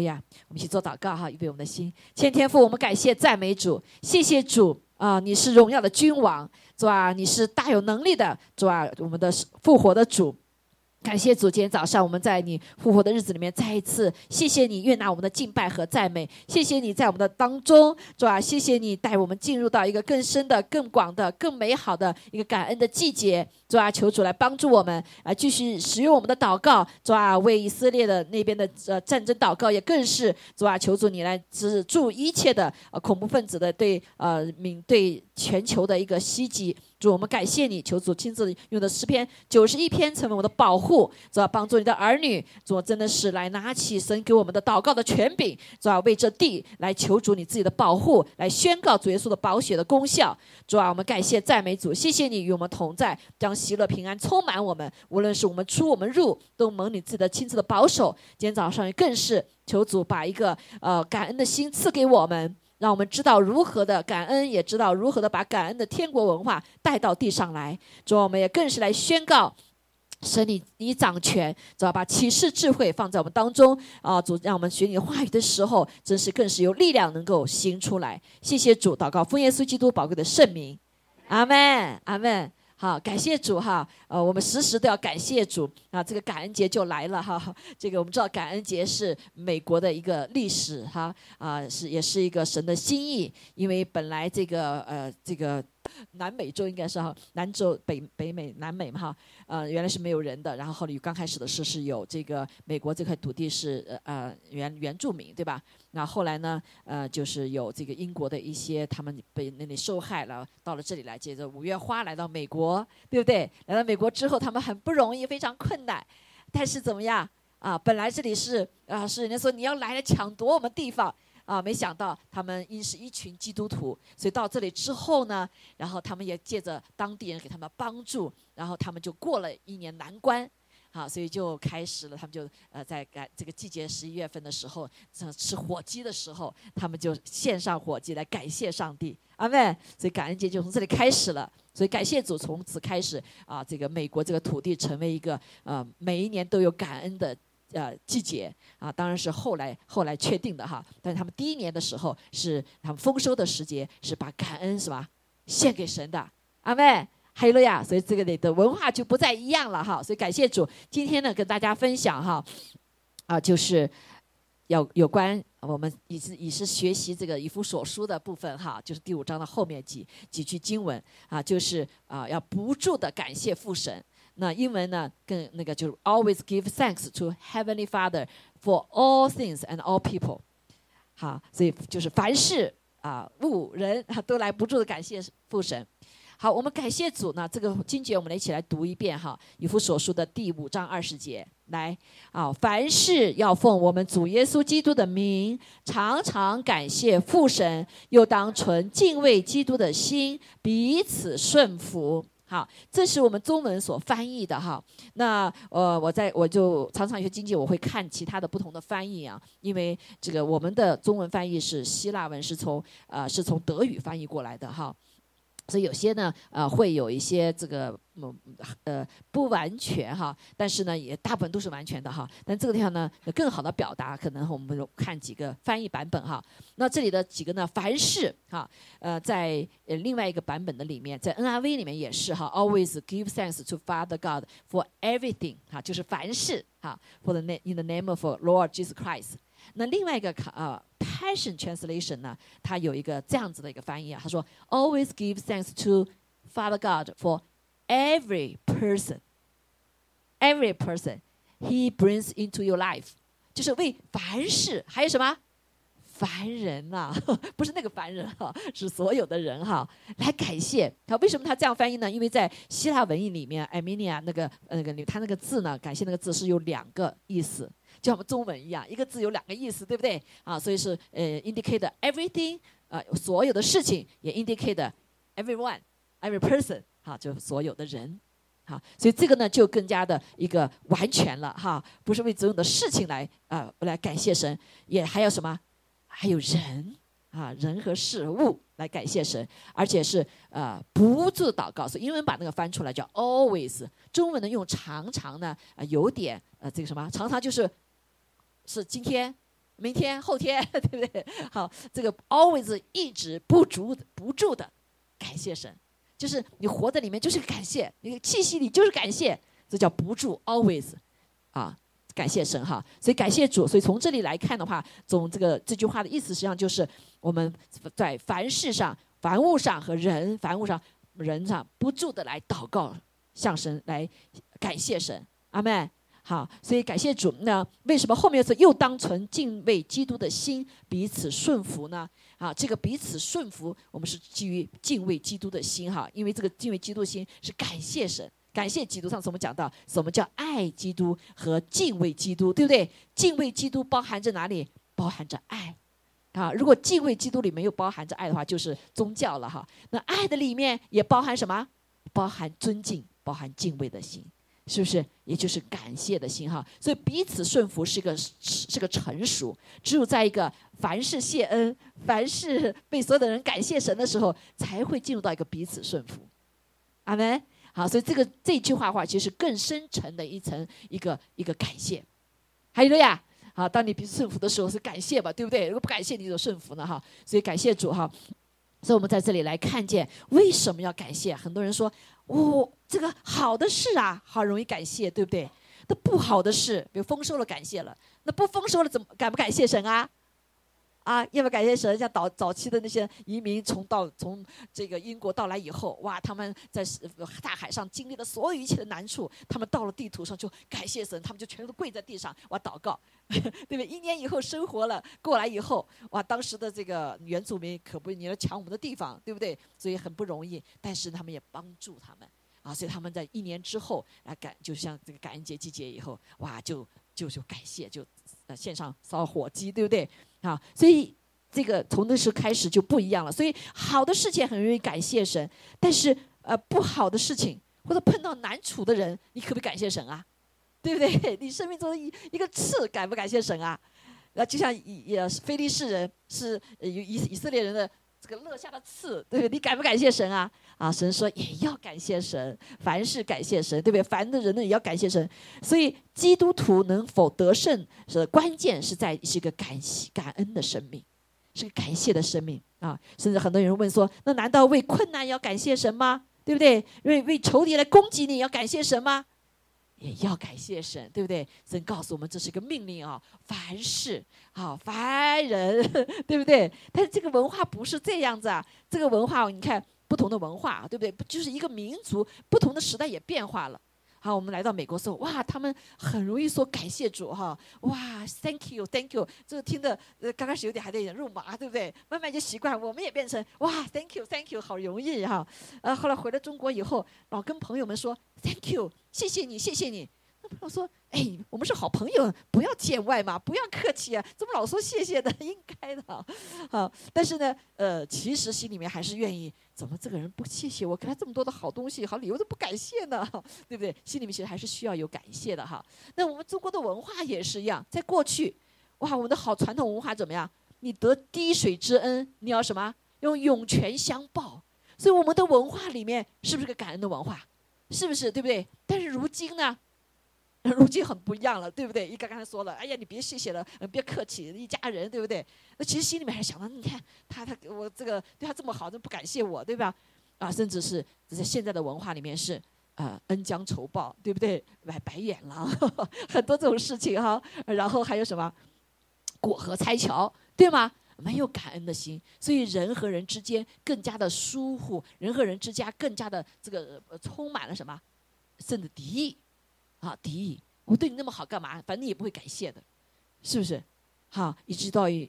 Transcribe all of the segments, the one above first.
对呀，我们去做祷告哈，预备我们的心。千天父，我们感谢赞美主，谢谢主啊！你是荣耀的君王，主啊，你是大有能力的主啊，我们的复活的主。感谢主，今天早上我们在你复活的日子里面再一次谢谢你悦纳我们的敬拜和赞美，谢谢你在我们的当中，主啊？谢谢你带我们进入到一个更深的、更广的、更美好的一个感恩的季节，主啊，求主来帮助我们啊，继续使用我们的祷告，主啊，为以色列的那边的呃战争祷告，也更是主啊，求主你来止住一切的呃恐怖分子的对呃民对全球的一个袭击。主，我们感谢你，求主亲自用的诗篇九十一篇成为我的保护，主要帮助你的儿女，主真的是来拿起神给我们的祷告的权柄，主要为这地来求主你自己的保护，来宣告主耶稣的宝血的功效。主啊，我们感谢赞美主，谢谢你与我们同在，将喜乐平安充满我们，无论是我们出我们入，都蒙你自己的亲自的保守。今天早上更是求主把一个呃感恩的心赐给我们。让我们知道如何的感恩，也知道如何的把感恩的天国文化带到地上来。主，我们也更是来宣告，神你你掌权，知道把启示智慧放在我们当中啊！主，让我们学你话语的时候，真是更是有力量能够行出来。谢谢主，祷告奉耶稣基督宝贵的圣名，阿门，阿门。好，感谢主哈，呃，我们时时都要感谢主啊，这个感恩节就来了哈。这个我们知道感恩节是美国的一个历史哈，啊，是也是一个神的心意，因为本来这个呃这个。南美洲应该是哈，南洲北北美南美嘛哈，呃原来是没有人的，然后后来刚开始的是是有这个美国这块土地是呃原原住民对吧？那后来呢呃就是有这个英国的一些他们被那里受害了，到了这里来，接着五月花来到美国，对不对？来到美国之后，他们很不容易，非常困难，但是怎么样啊？本来这里是啊是人家说你要来了抢夺我们地方。啊，没想到他们因是一群基督徒，所以到这里之后呢，然后他们也借着当地人给他们帮助，然后他们就过了一年难关，好，所以就开始了，他们就呃在感这个季节十一月份的时候，吃火鸡的时候，他们就献上火鸡来感谢上帝，阿妹，所以感恩节就从这里开始了，所以感谢主，从此开始啊，这个美国这个土地成为一个呃每一年都有感恩的。呃，季节啊，当然是后来后来确定的哈。但是他们第一年的时候是他们丰收的时节，是把感恩是吧献给神的，阿妹，哈利路亚。所以这个里的文化就不再一样了哈。所以感谢主，今天呢跟大家分享哈，啊，就是要有关我们也是也是学习这个以弗所书的部分哈，就是第五章的后面几几句经文啊，就是啊要不住的感谢父神。那英文呢，更那个就是 always give thanks to Heavenly Father for all things and all people，好，所以就是凡事啊物人都来不住的感谢父神。好，我们感谢主呢，这个经节我们来一起来读一遍哈，以弗所书的第五章二十节，来啊，凡事要奉我们主耶稣基督的名，常常感谢父神，又当存敬畏基督的心，彼此顺服。好，这是我们中文所翻译的哈。那呃，我在我就常常学经济，我会看其他的不同的翻译啊，因为这个我们的中文翻译是希腊文，是从呃是从德语翻译过来的哈。所以有些呢，呃，会有一些这个，呃，不完全哈，但是呢，也大部分都是完全的哈。但这个地方呢，更好的表达，可能我们看几个翻译版本哈。那这里的几个呢，凡是哈，呃，在呃另外一个版本的里面，在 NRV 里面也是哈，always give thanks to Father God for everything 哈，就是凡事哈，for the name in the name of Lord Jesus Christ。那另外一个卡啊，Passion Translation 呢，它有一个这样子的一个翻译啊，他说：Always give thanks to Father God for every person, every person He brings into your life，就是为凡事，还有什么凡人呐？不是那个凡人哈，是所有的人哈，来感谢。他，为什么他这样翻译呢？因为在希腊文译里面，Emilia 那个那个他那个字呢，感谢那个字是有两个意思。就像我们中文一样，一个字有两个意思，对不对？啊，所以是呃，indicate everything，呃，所有的事情也 indicate everyone，every person，哈，就所有的人，好，所以这个呢就更加的一个完全了，哈，不是为所有的事情来啊来感谢神，也还有什么？还有人啊，人和事物来感谢神，而且是呃不住祷告，所以英文把那个翻出来叫 always，中文呢用常常呢啊有点呃这个什么，常常就是。是今天、明天、后天，对不对？好，这个 always 一直不住不住的感谢神，就是你活在里面就是感谢，你气息里就是感谢，这叫不住 always 啊，感谢神哈。所以感谢主，所以从这里来看的话，从这个这句话的意思，实际上就是我们在凡事上、凡物上和人、凡物上、人上不住的来祷告，向神来感谢神，阿门。好，所以感谢主。那为什么后面是又当存敬畏基督的心，彼此顺服呢？啊，这个彼此顺服，我们是基于敬畏基督的心哈，因为这个敬畏基督心是感谢神，感谢基督。上次我们讲到什么叫爱基督和敬畏基督，对不对？敬畏基督包含着哪里？包含着爱啊。如果敬畏基督里没有包含着爱的话，就是宗教了哈。那爱的里面也包含什么？包含尊敬，包含敬畏的心。是不是？也就是感谢的心哈，所以彼此顺服是一个是个成熟。只有在一个凡事谢恩、凡事被所有的人感谢神的时候，才会进入到一个彼此顺服。阿门。好，所以这个这句话话，其实更深沉的一层一个一个感谢。还有了呀，好，当你彼此顺服的时候是感谢吧，对不对？如果不感谢，你就顺服呢哈。所以感谢主哈。所以我们在这里来看见为什么要感谢。很多人说。哦，这个好的事啊，好容易感谢，对不对？那不好的事，比如丰收了，感谢了；那不丰收了，怎么感不感谢神啊？啊，要不要感谢神？像早早期的那些移民从到从这个英国到来以后，哇，他们在大海上经历了所有一切的难处，他们到了地图上就感谢神，他们就全都跪在地上哇祷告，对不对？一年以后生活了过来以后，哇，当时的这个原住民可不，你要抢我们的地方，对不对？所以很不容易，但是他们也帮助他们啊，所以他们在一年之后啊感，就像这个感恩节季节以后，哇，就就就感谢就。线上烧火鸡，对不对？啊，所以这个从那时候开始就不一样了。所以好的事情很容易感谢神，但是呃不好的事情或者碰到难处的人，你可不可以感谢神啊？对不对？你生命中的一一个刺，感不感谢神啊？那就像也非利士人是以以以色列人的。这个落下的刺，对不对？你感不感谢神啊？啊，神说也要感谢神，凡事感谢神，对不对？凡的人呢也要感谢神。所以基督徒能否得胜，是关键是在是一个感谢感恩的生命，是个感谢的生命啊。甚至很多人问说，那难道为困难要感谢神吗？对不对？为为仇敌来攻击你要感谢神吗？也要感谢神，对不对？神告诉我们这是一个命令啊，凡事好，凡人，对不对？但是这个文化不是这样子啊，这个文化你看不同的文化，对不对？就是一个民族，不同的时代也变化了。好，我们来到美国时候，哇，他们很容易说感谢主哈，哇，Thank you，Thank you，这个听的呃刚开始有点还有点肉麻，对不对？慢慢就习惯，我们也变成哇，Thank you，Thank you，好容易哈。呃，后来回了中国以后，老跟朋友们说 Thank you，谢谢你，谢谢你。我说。哎，我们是好朋友，不要见外嘛，不要客气啊，怎么老说谢谢的？应该的，好。但是呢，呃，其实心里面还是愿意，怎么这个人不谢谢我，给他这么多的好东西、好礼物都不感谢呢？对不对？心里面其实还是需要有感谢的哈。那我们中国的文化也是一样，在过去，哇，我们的好传统文化怎么样？你得滴水之恩，你要什么？用涌泉相报。所以我们的文化里面是不是个感恩的文化？是不是？对不对？但是如今呢？如今很不一样了，对不对？一刚刚才说了，哎呀，你别谢谢了，别客气，一家人，对不对？那其实心里面还想到，你看他他我这个对他这么好，都不感谢我，对吧？啊，甚至是在现在的文化里面是，呃，恩将仇报，对不对？白白眼狼，很多这种事情哈。然后还有什么过河拆桥，对吗？没有感恩的心，所以人和人之间更加的疏忽，人和人之间更加的这个充满了什么，甚至敌意。啊，敌意！我对你那么好干嘛？反正你也不会感谢的，是不是？好，一直到人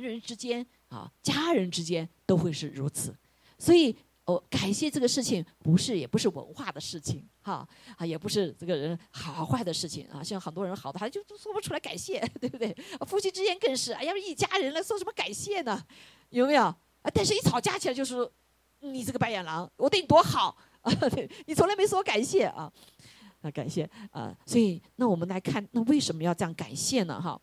人之间啊，家人之间都会是如此。所以，哦，感谢这个事情不是，也不是文化的事情，哈啊，也不是这个人好坏的事情啊。像很多人好的，他就说不出来感谢，对不对？夫妻之间更是，哎呀，一家人了，说什么感谢呢？有没有？啊，但是一吵架起来就是你这个白眼狼，我对你多好啊，对你从来没说感谢啊。那感谢啊，所以那我们来看，那为什么要这样感谢呢？哈，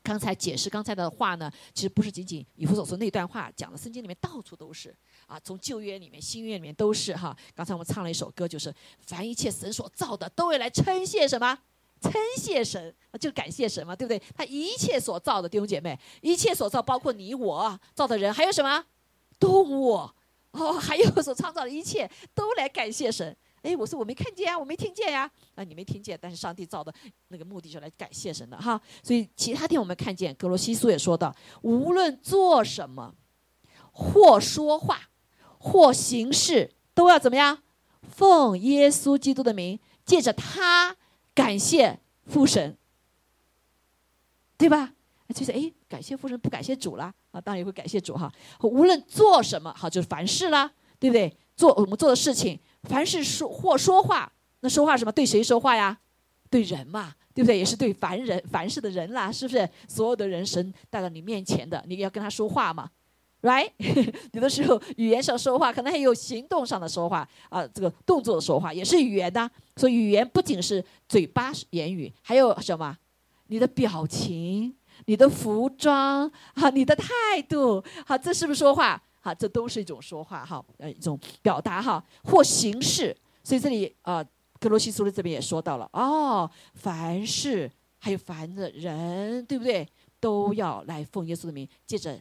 刚才解释刚才的话呢，其实不是仅仅以弗所说那段话讲的，圣经里面到处都是啊，从旧约里面、新约里面都是哈。刚才我们唱了一首歌，就是凡一切神所造的，都会来称谢什么？称谢神，就感谢神嘛，对不对？他一切所造的弟兄姐妹，一切所造，包括你我造的人，还有什么动物哦，还有所创造的一切，都来感谢神。哎，我说我没看见啊，我没听见呀。啊，你没听见，但是上帝造的那个目的就来感谢神的哈。所以其他天我们看见，格罗西苏也说到，无论做什么，或说话，或行事，都要怎么样？奉耶稣基督的名，借着他感谢父神，对吧？就是哎，感谢父神，不感谢主了啊？当然也会感谢主哈。无论做什么，好就是凡事啦，对不对？做我们做的事情。凡是说或说话，那说话什么？对谁说话呀？对人嘛，对不对？也是对凡人、凡事的人啦，是不是？所有的人神带到你面前的，你要跟他说话嘛，right？有的时候语言上说话，可能还有行动上的说话啊，这个动作的说话也是语言呐。所以语言不仅是嘴巴言语，还有什么？你的表情、你的服装啊、你的态度，好，这是不是说话？哈，这都是一种说话哈，呃，一种表达哈，或形式。所以这里啊，格罗西苏的这边也说到了哦，凡事还有凡的人，对不对？都要来奉耶稣的名，借着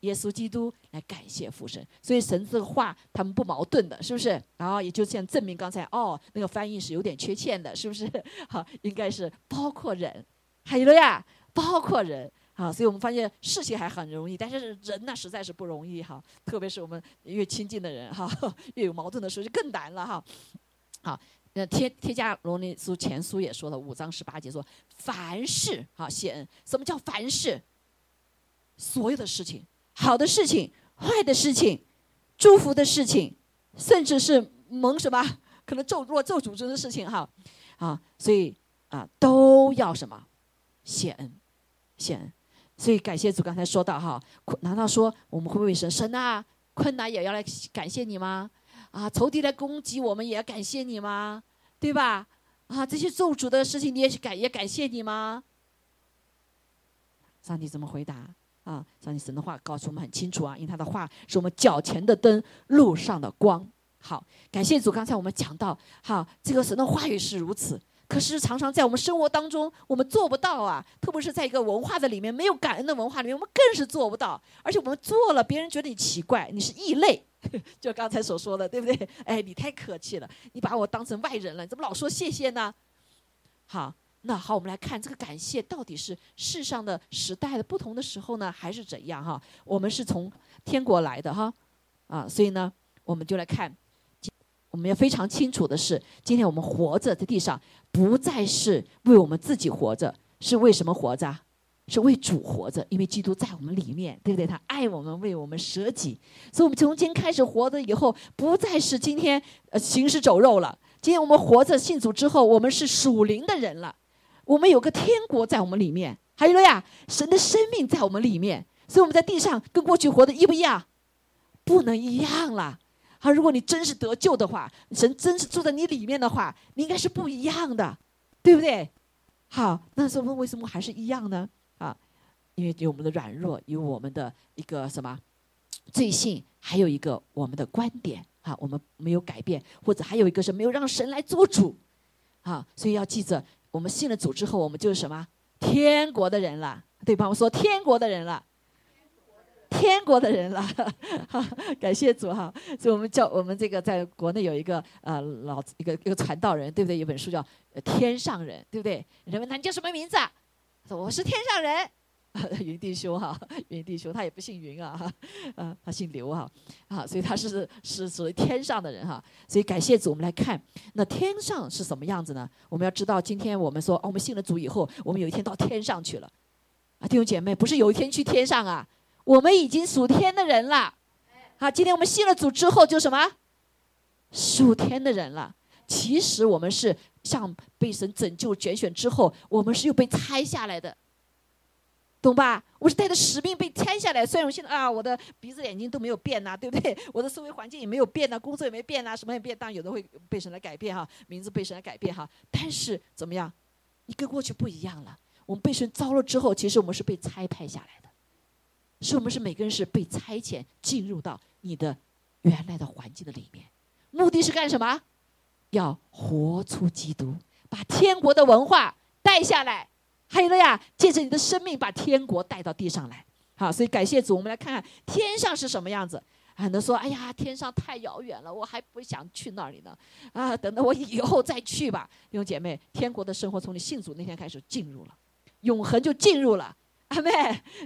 耶稣基督来感谢父神。所以神这个话他们不矛盾的，是不是？然后也就这样证明刚才哦，那个翻译是有点缺欠的，是不是？好，应该是包括人，还有了呀，包括人。啊，所以我们发现事情还很容易，但是人呢实在是不容易哈。特别是我们越亲近的人哈，越有矛盾的时候就更难了哈。好，那天天加罗尼书前书也说了五章十八节说，凡事啊谢恩。什么叫凡事？所有的事情，好的事情、坏的事情、祝福的事情，甚至是蒙什么可能咒若咒诅咒的事情哈。啊，所以啊都要什么谢恩，谢恩。所以感谢主，刚才说到哈，难道说我们会为神神啊困难也要来感谢你吗？啊，仇敌来攻击我们也要感谢你吗？对吧？啊，这些咒诅的事情你也感也感谢你吗？上帝怎么回答？啊，上帝神的话告诉我们很清楚啊，因为他的话是我们脚前的灯，路上的光。好，感谢主，刚才我们讲到，好，这个神的话语是如此。可是常常在我们生活当中，我们做不到啊！特别是在一个文化的里面，没有感恩的文化里面，我们更是做不到。而且我们做了，别人觉得你奇怪，你是异类，就刚才所说的，对不对？哎，你太客气了，你把我当成外人了，你怎么老说谢谢呢？好，那好，我们来看这个感谢到底是世上的时代的不同的时候呢，还是怎样？哈，我们是从天国来的哈，啊，所以呢，我们就来看。我们要非常清楚的是，今天我们活着在地上，不再是为我们自己活着，是为什么活着？是为主活着，因为基督在我们里面，对不对？他爱我们，为我们舍己，所以，我们从今开始活着以后，不再是今天呃行尸走肉了。今天我们活着信主之后，我们是属灵的人了，我们有个天国在我们里面，还有了呀，神的生命在我们里面，所以我们在地上跟过去活的一不一样？不能一样了。好，如果你真是得救的话，神真是住在你里面的话，你应该是不一样的，对不对？好，那时候为什么还是一样呢？啊，因为有我们的软弱，有我们的一个什么罪性，还有一个我们的观点，啊，我们没有改变，或者还有一个是没有让神来做主，啊，所以要记着，我们信了主之后，我们就是什么天国的人了，对吧？我说天国的人了。天国的人了，感谢主哈！所以我们叫我们这个在国内有一个呃老一个一个传道人，对不对？有本书叫《天上人》，对不对？人问他你叫什么名字？说我是天上人，云弟兄哈，云弟兄他也不姓云啊，哈，他姓刘哈，啊，所以他是是属于天上的人哈。所以感谢主，我们来看那天上是什么样子呢？我们要知道，今天我们说哦，我们信了主以后，我们有一天到天上去了啊，弟兄姐妹，不是有一天去天上啊？我们已经属天的人了，好，今天我们信了主之后就什么？属天的人了。其实我们是像被神拯救拣选之后，我们是又被拆下来的，懂吧？我是带着使命被拆下来。虽然我现在啊，我的鼻子眼睛都没有变呐，对不对？我的思维环境也没有变呐，工作也没变呐，什么也没变。当然有的会被神来改变哈，名字被神来改变哈。但是怎么样？你跟过去不一样了。我们被神招了之后，其实我们是被拆派下来的。是我们是每个人是被差遣进入到你的原来的环境的里面，目的是干什么？要活出基督，把天国的文化带下来，还有了呀，借着你的生命把天国带到地上来。好，所以感谢主，我们来看看天上是什么样子。很多说，哎呀，天上太遥远了，我还不想去那里呢。啊，等到我以后再去吧。弟兄姐妹，天国的生活从你信主那天开始进入了，永恒就进入了。阿妹，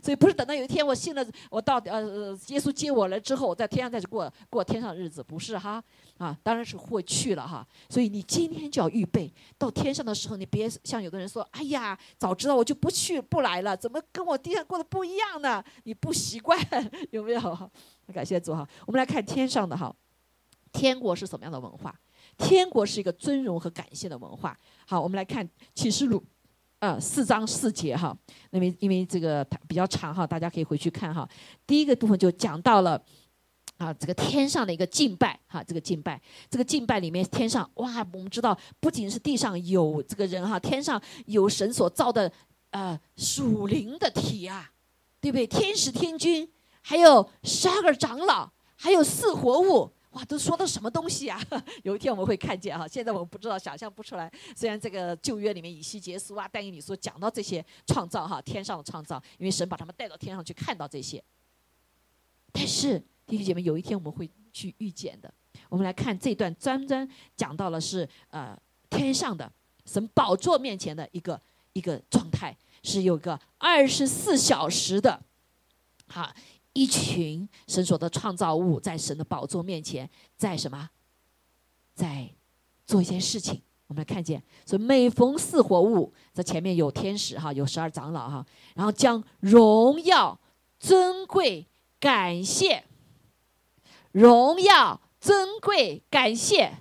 所以不是等到有一天我信了，我到呃耶稣接我了之后，我在天上再去过过天上的日子，不是哈啊，当然是会去了哈。所以你今天就要预备，到天上的时候，你别像有的人说，哎呀，早知道我就不去不来了，怎么跟我地上过的不一样呢？你不习惯 有没有？感谢主哈，我们来看天上的哈，天国是什么样的文化？天国是一个尊荣和感谢的文化。好，我们来看启示录。呃，四章四节哈，那么因为这个比较长哈，大家可以回去看哈。第一个部分就讲到了啊，这个天上的一个敬拜哈，这个敬拜，这个敬拜里面天上哇，我们知道不仅是地上有这个人哈，天上有神所造的呃属灵的体啊，对不对？天使天君，还有十二个长老，还有四活物。哇，都说的什么东西啊？有一天我们会看见哈，现在我们不知道，想象不出来。虽然这个旧约里面以西结书啊、但以理书讲到这些创造哈，天上的创造，因为神把他们带到天上去看到这些。但是弟兄姐妹，有一天我们会去遇见的。我们来看这段，专专讲到了是呃天上的神宝座面前的一个一个状态，是有个二十四小时的，哈。一群神所的创造物在神的宝座面前，在什么？在做一件事情。我们来看见，所以每逢四活物，在前面有天使哈，有十二长老哈，然后将荣耀、尊贵、感谢、荣耀、尊贵、感谢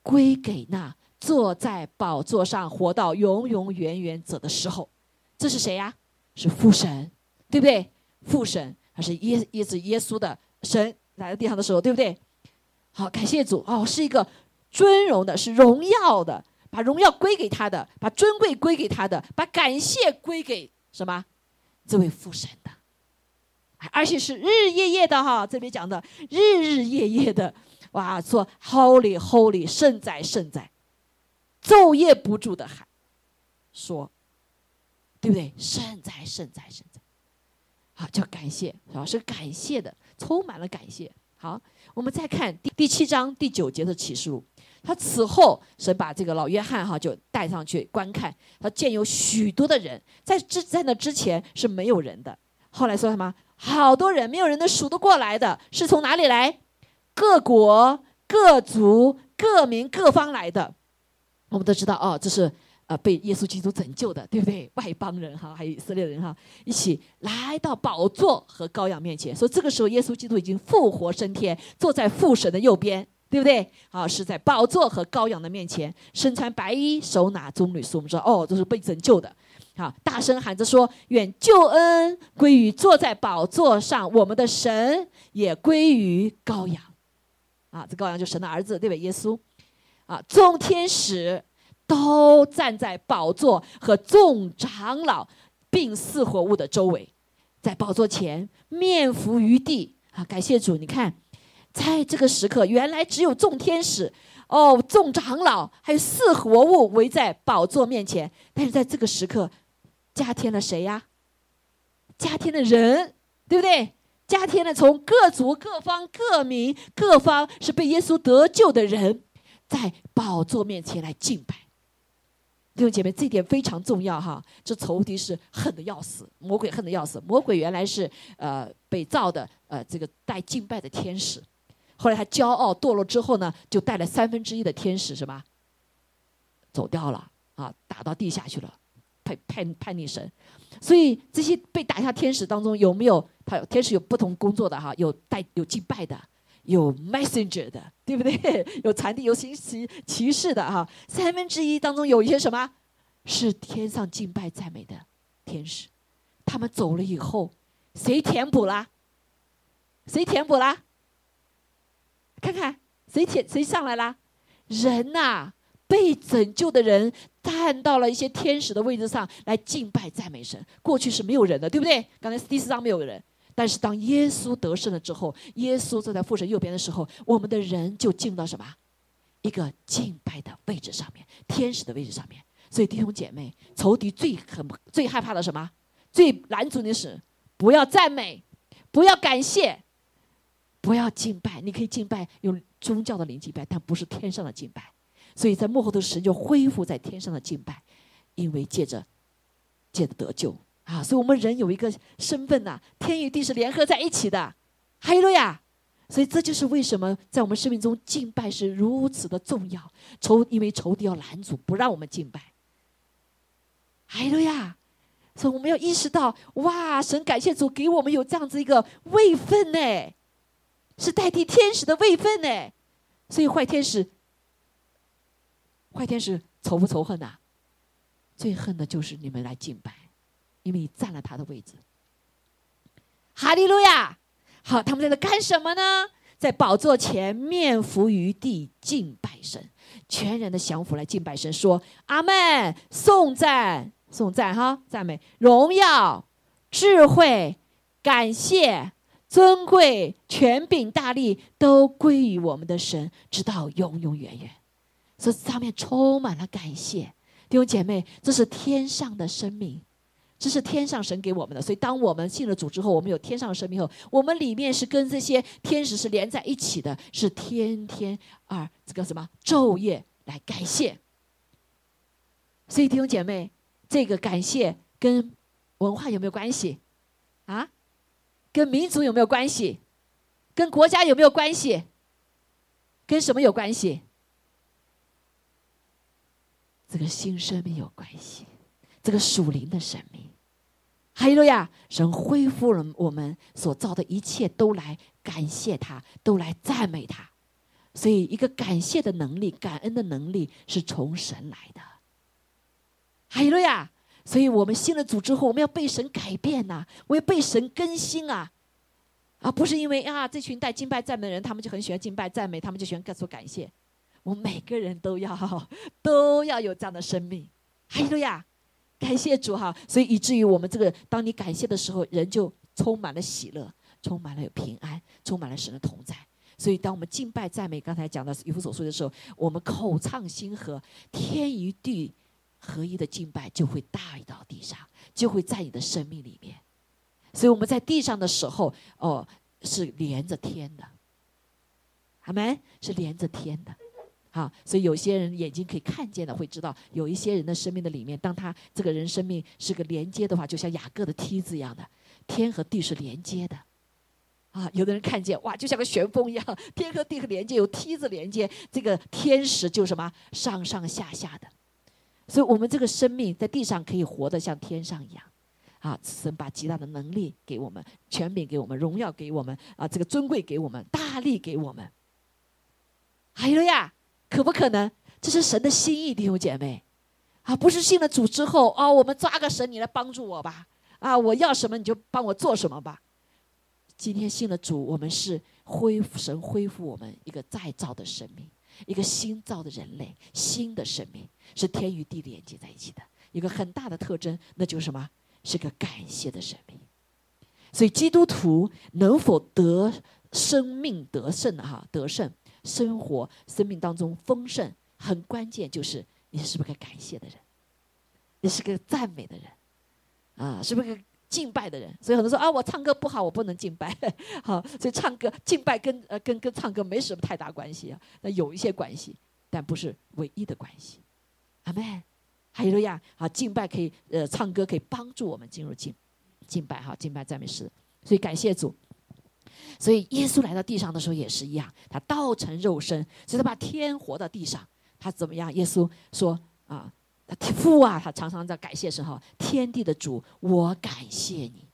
归给那坐在宝座上活到永永远远者的时候，这是谁呀？是父神，对不对？父神还是耶耶子耶稣的神来到地上的时候，对不对？好，感谢主哦，是一个尊荣的，是荣耀的，把荣耀归给他的，把尊贵归给他的，把感谢归给什么？这位父神的，而且是日日夜夜的哈，这边讲的日日夜夜的，哇，说 Holy Holy 圣哉圣哉，昼夜不住的喊，说，对不对？圣哉圣哉圣哉。好，叫感谢，是吧？是感谢的，充满了感谢。好，我们再看第第七章第九节的启示录。他此后，神把这个老约翰哈就带上去观看，他见有许多的人，在之在那之前是没有人的。后来说什么？好多人，没有人能数得过来的，是从哪里来？各国、各族、各民、各方来的。我们都知道哦，这是。呃，被耶稣基督拯救的，对不对？外邦人哈，还有以色列人哈，一起来到宝座和羔羊面前。说这个时候，耶稣基督已经复活升天，坐在父神的右边，对不对？好，是在宝座和羔羊的面前，身穿白衣，手拿棕榈树。我们说，哦，这是被拯救的。好，大声喊着说：“愿救恩归于坐在宝座上我们的神，也归于羔羊。”啊，这羔羊就神的儿子，对不对？耶稣。啊，众天使。都站在宝座和众长老并四活物的周围，在宝座前面伏于地啊！感谢主，你看，在这个时刻，原来只有众天使、哦众长老还有四活物围在宝座面前，但是在这个时刻，加添了谁呀？加添了人，对不对？加添了从各族、各方、各民、各方是被耶稣得救的人，在宝座面前来敬拜。弟兄姐妹，这点非常重要哈！这仇敌是恨的要死，魔鬼恨的要死。魔鬼原来是呃被造的呃这个带敬拜的天使，后来他骄傲堕落之后呢，就带了三分之一的天使什么走掉了啊，打到地下去了，叛叛叛逆神。所以这些被打下天使当中有没有他天使有不同工作的哈？有带有敬拜的。有 messenger 的，对不对？有传递、有行骑骑士的哈。三分之一当中有一些什么？是天上敬拜赞美的天使。他们走了以后，谁填补了？谁填补了？看看谁填谁上来了？人呐，被拯救的人站到了一些天使的位置上来敬拜赞美神。过去是没有人的，对不对？刚才第四章没有人。但是当耶稣得胜了之后，耶稣坐在父神右边的时候，我们的人就进到什么？一个敬拜的位置上面，天使的位置上面。所以弟兄姐妹，仇敌最很最害怕的什么？最拦阻你的是不要赞美，不要感谢，不要敬拜。你可以敬拜用宗教的灵敬拜，但不是天上的敬拜。所以在幕后的神就恢复在天上的敬拜，因为借着借着得救啊，所以我们人有一个身份呐，天与地是联合在一起的，哈利路亚。所以这就是为什么在我们生命中敬拜是如此的重要。仇因为仇敌要拦阻，不让我们敬拜。哈利路亚。所以我们要意识到，哇，神感谢主给我们有这样子一个位分呢，是代替天使的位分呢。所以坏天使，坏天使仇不仇恨呐？最恨的就是你们来敬拜，因为你占了他的位置。哈利路亚。好，他们在这干什么呢？在宝座前面伏于地敬拜神，全然的降服来敬拜神，说阿门，颂赞，颂赞，哈，赞美，荣耀，智慧，感谢，尊贵，权柄，大力，都归于我们的神，直到永永远远。所以上面充满了感谢，弟兄姐妹，这是天上的生命。这是天上神给我们的，所以当我们信了主之后，我们有天上的生命后，我们里面是跟这些天使是连在一起的，是天天啊这个什么昼夜来感谢。所以弟兄姐妹，这个感谢跟文化有没有关系？啊，跟民族有没有关系？跟国家有没有关系？跟什么有关系？这个新生命有关系。这个属灵的生命，哈利路亚！神恢复了我们所造的一切，都来感谢他，都来赞美他。所以，一个感谢的能力、感恩的能力是从神来的。哈利路亚！所以我们信了主之后，我们要被神改变呐，我要被神更新啊！啊，不是因为啊，这群带敬拜赞美的人，他们就很喜欢敬拜赞美，他们就喜欢说感谢。我们每个人都要 都要有这样的生命。哈利路亚！感谢主哈，所以以至于我们这个，当你感谢的时候，人就充满了喜乐，充满了有平安，充满了神的同在。所以当我们敬拜赞美，刚才讲的以弗所说的时候，我们口唱心和，天与地合一的敬拜就会大到地上，就会在你的生命里面。所以我们在地上的时候，哦，是连着天的，好没？是连着天的。啊，所以有些人眼睛可以看见的，会知道有一些人的生命的里面，当他这个人生命是个连接的话，就像雅各的梯子一样的，天和地是连接的。啊，有的人看见哇，就像个旋风一样，天和地和连接，有梯子连接，这个天使就什么上上下下的。所以我们这个生命在地上可以活得像天上一样。啊，神把极大的能力给我们，权柄给我们，荣耀给我们，啊，这个尊贵给我们，大力给我们。还有呀。可不可能？这是神的心意，弟兄姐妹，啊，不是信了主之后，哦，我们抓个神，你来帮助我吧，啊，我要什么你就帮我做什么吧。今天信了主，我们是恢复神恢复我们一个再造的生命，一个新造的人类，新的生命是天与地连接在一起的一个很大的特征，那就是什么？是个感谢的生命。所以基督徒能否得生命得胜哈？得胜。生活生命当中丰盛，很关键就是你是不是个感谢的人，你是个赞美的人，啊，是不是个敬拜的人？所以很多人说啊，我唱歌不好，我不能敬拜。好，所以唱歌敬拜跟呃跟跟唱歌没什么太大关系啊，那有一些关系，但不是唯一的关系。阿门。还有呀，好，敬拜可以呃唱歌可以帮助我们进入敬敬拜哈，敬拜赞美诗，所以感谢主。所以耶稣来到地上的时候也是一样，他道成肉身，所以他把天活到地上。他怎么样？耶稣说：“啊，父啊，他常常在感谢神哈，天地的主，我感谢你。”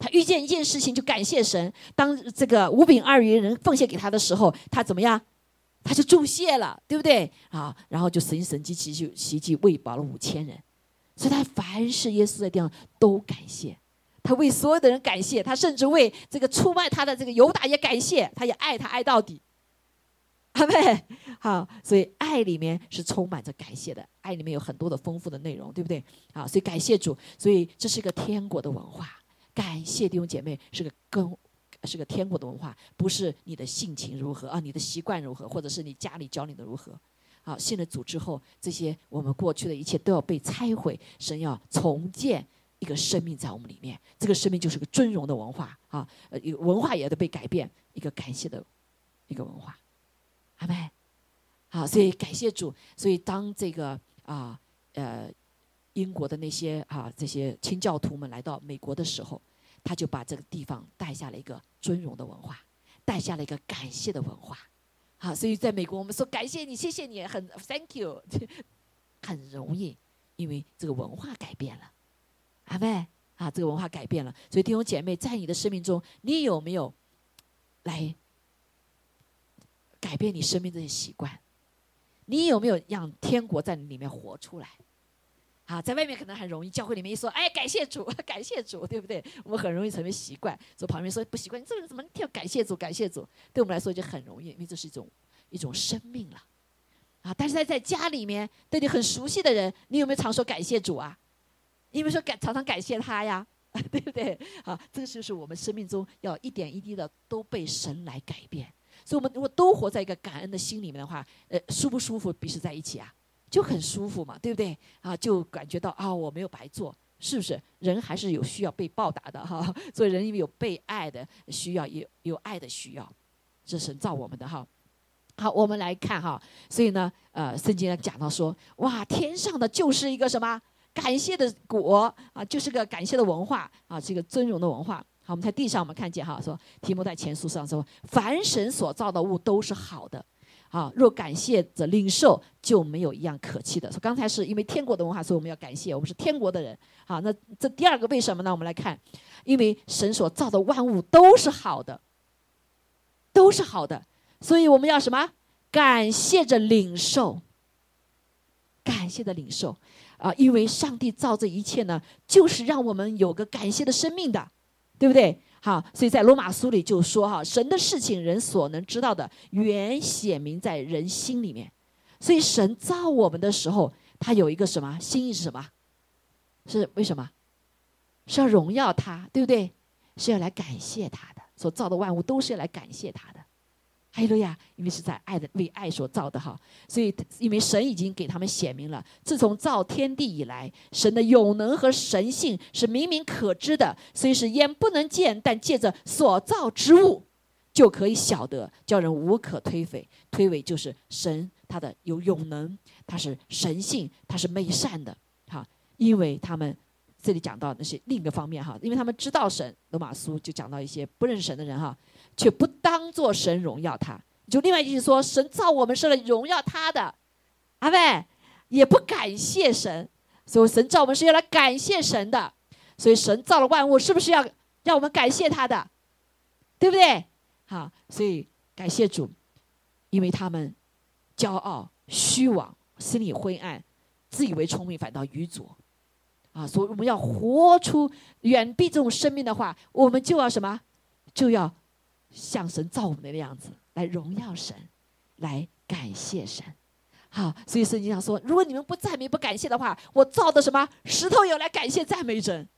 他遇见一件事情就感谢神。当这个五饼二鱼人奉献给他的时候，他怎么样？他就重谢了，对不对？啊，然后就神神机奇就奇迹喂饱了五千人。所以他凡是耶稣在地上都感谢。他为所有的人感谢，他甚至为这个出卖他的这个犹大也感谢，他也爱他爱到底，阿妹好，所以爱里面是充满着感谢的，爱里面有很多的丰富的内容，对不对？好，所以感谢主，所以这是一个天国的文化，感谢弟兄姐妹是个根，是个天国的文化，不是你的性情如何啊，你的习惯如何，或者是你家里教你的如何。好，信了主之后，这些我们过去的一切都要被拆毁，神要重建一个生命在我们里面，这个生命就是个尊荣的文化啊，呃，文化也得被改变，一个感谢的一个文化，阿妹，好，所以感谢主，所以当这个啊呃英国的那些啊这些清教徒们来到美国的时候，他就把这个地方带下了一个尊荣的文化，带下了一个感谢的文化。好，所以在美国，我们说感谢你，谢谢你，很 thank you，很容易，因为这个文化改变了，阿妹啊，这个文化改变了。所以弟兄姐妹，在你的生命中，你有没有来改变你生命这些习惯？你有没有让天国在里面活出来？啊，在外面可能很容易，教会里面一说，哎，感谢主，感谢主，对不对？我们很容易成为习惯。说旁边说不习惯，你这个人怎么跳感谢主，感谢主？对我们来说就很容易，因为这是一种一种生命了。啊，但是在在家里面对你很熟悉的人，你有没有常说感谢主啊？因为说感常常感谢他呀？对不对？啊，这个就是我们生命中要一点一滴的都被神来改变。所以，我们如果都活在一个感恩的心里面的话，呃，舒不舒服？彼此在一起啊？就很舒服嘛，对不对？啊，就感觉到啊，我没有白做，是不是？人还是有需要被报答的哈。所以人因为有被爱的需要，也有爱的需要，是神造我们的哈。好，我们来看哈。所以呢，呃，圣经讲到说，哇，天上的就是一个什么感谢的果啊，就是个感谢的文化啊，这个尊荣的文化。好，我们在地上我们看见哈，说题目在前书上说，凡神所造的物都是好的。啊，若感谢着领受，就没有一样可气的。说刚才是因为天国的文化，所以我们要感谢，我们是天国的人。好，那这第二个为什么呢？我们来看，因为神所造的万物都是好的，都是好的，所以我们要什么？感谢着领受，感谢的领受啊！因为上帝造这一切呢，就是让我们有个感谢的生命的，对不对？好，所以在罗马书里就说哈，神的事情人所能知道的，原显明在人心里面。所以神造我们的时候，他有一个什么心意是什么？是为什么？是要荣耀他，对不对？是要来感谢他的，所造的万物都是要来感谢他的。哈利路亚！因为是在爱的为爱所造的哈，所以因为神已经给他们显明了，自从造天地以来，神的永能和神性是明明可知的，虽是眼不能见，但借着所造之物就可以晓得，叫人无可推诿。推诿就是神他的有永能，他是神性，他是美善的哈。因为他们这里讲到那是另一个方面哈，因为他们知道神，罗马书就讲到一些不认识神的人哈。却不当做神荣耀他，就另外一句说，神造我们是来荣耀他的，阿妹也不感谢神，所以神造我们是要来感谢神的，所以神造了万物，是不是要让我们感谢他的，对不对？好，所以感谢主，因为他们骄傲、虚妄、心里灰暗、自以为聪明，反倒愚拙，啊，所以我们要活出远避这种生命的话，我们就要什么？就要。像神造我们的样子来荣耀神，来感谢神。好，所以圣经上说，如果你们不赞美、不感谢的话，我造的什么石头有来感谢、赞美神，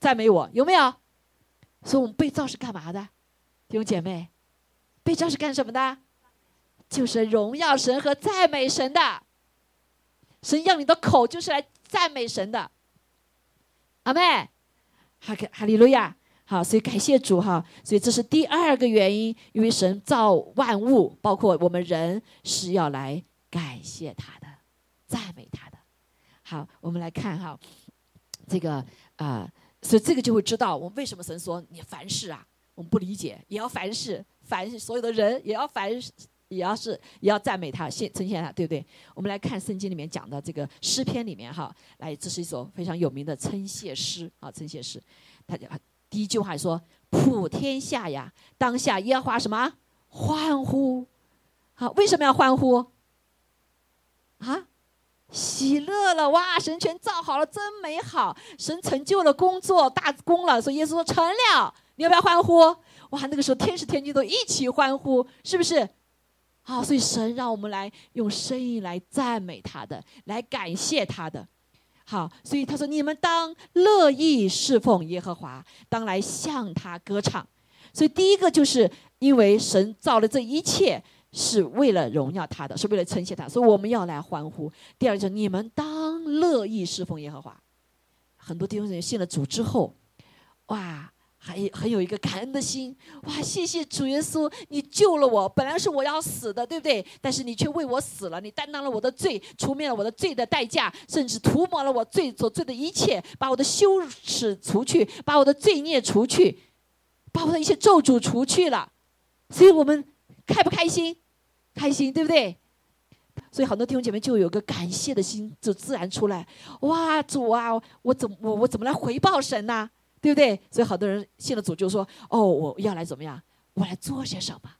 赞美我有没有？所以我们被造是干嘛的？弟兄姐妹，被造是干什么的？就是荣耀神和赞美神的。神要你的口就是来赞美神的。阿妹，哈克哈利路亚。好，所以感谢主哈，所以这是第二个原因，因为神造万物，包括我们人，是要来感谢他的，赞美他的。好，我们来看哈，这个啊，所以这个就会知道我们为什么神说你凡事啊，我们不理解也要凡事，凡所有的人也要凡事也要是也要赞美他，现呈现他，对不对？我们来看圣经里面讲的这个诗篇里面哈，来，这是一首非常有名的称谢诗啊，称谢诗，他讲。第一句话说：“普天下呀，当下耶和华什么欢呼？好，为什么要欢呼？啊，喜乐了哇！神全造好了，真美好！神成就了工作大功了，所以耶稣说成了。你要不要欢呼？哇，那个时候天使天君都一起欢呼，是不是？啊，所以神让我们来用声音来赞美他的，来感谢他的。”好，所以他说：“你们当乐意侍奉耶和华，当来向他歌唱。”所以第一个就是因为神造了这一切，是为了荣耀他的，是为了称谢他，所以我们要来欢呼。第二就是你们当乐意侍奉耶和华。很多弟兄姊妹信了主之后，哇，还很有一个感恩的心，哇，谢谢主耶稣，你救了我，本来是我要死的，对不对？但是你却为我死了，你担当了我的罪，除灭了我的罪的代价，甚至涂抹了我罪所罪的一切，把我的羞耻除去，把我的罪孽除去，把我的一些咒诅除去了。所以我们开不开心？开心，对不对？所以很多弟兄姐妹就有个感谢的心，就自然出来。哇，主啊，我怎我我怎么来回报神呢？对不对？所以好多人信了主就说：“哦，我要来怎么样？我来做些什么？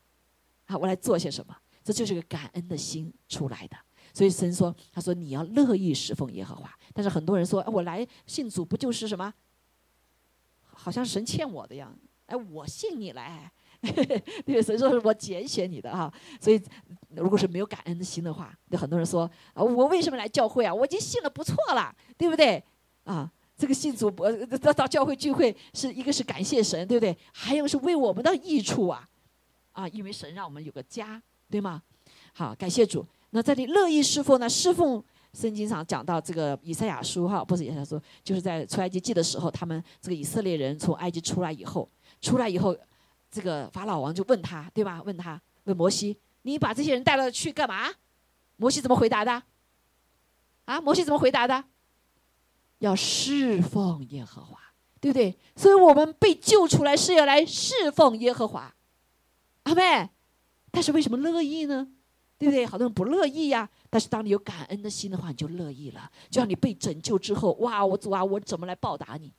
啊，我来做些什么？”这就是个感恩的心出来的。所以神说：“他说你要乐意侍奉耶和华。”但是很多人说：“我来信主不就是什么？好像神欠我的样。哎，我信你来。”对，所以说是我拣选你的哈。所以，如果是没有感恩的心的话，有很多人说啊，我为什么来教会啊？我已经信了不错了，对不对？啊，这个信主不到到教会聚会是一个是感谢神，对不对？还有是为我们的益处啊，啊，因为神让我们有个家，对吗？好，感谢主。那这里乐意侍奉呢？侍奉圣经上讲到这个以赛亚书哈，不是以赛亚书，就是在出埃及记的时候，他们这个以色列人从埃及出来以后，出来以后。这个法老王就问他，对吧？问他，问摩西，你把这些人带了去干嘛？摩西怎么回答的？啊，摩西怎么回答的？要侍奉耶和华，对不对？所以我们被救出来是要来侍奉耶和华，阿妹。但是为什么乐意呢？对不对？好多人不乐意呀。但是当你有感恩的心的话，你就乐意了。就像你被拯救之后，哇，我主啊，我怎么来报答你？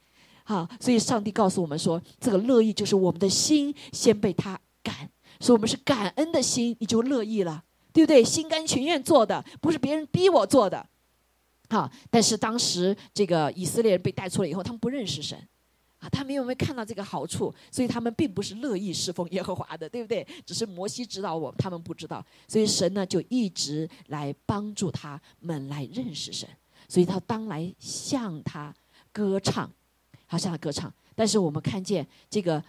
好，所以上帝告诉我们说，这个乐意就是我们的心先被他感，所以我们是感恩的心，你就乐意了，对不对？心甘情愿做的，不是别人逼我做的。好，但是当时这个以色列人被带出来以后，他们不认识神，啊，他们有没有看到这个好处？所以他们并不是乐意侍奉耶和华的，对不对？只是摩西指导我，他们不知道，所以神呢就一直来帮助他们来认识神，所以他当来向他歌唱。好向他歌唱，但是我们看见这个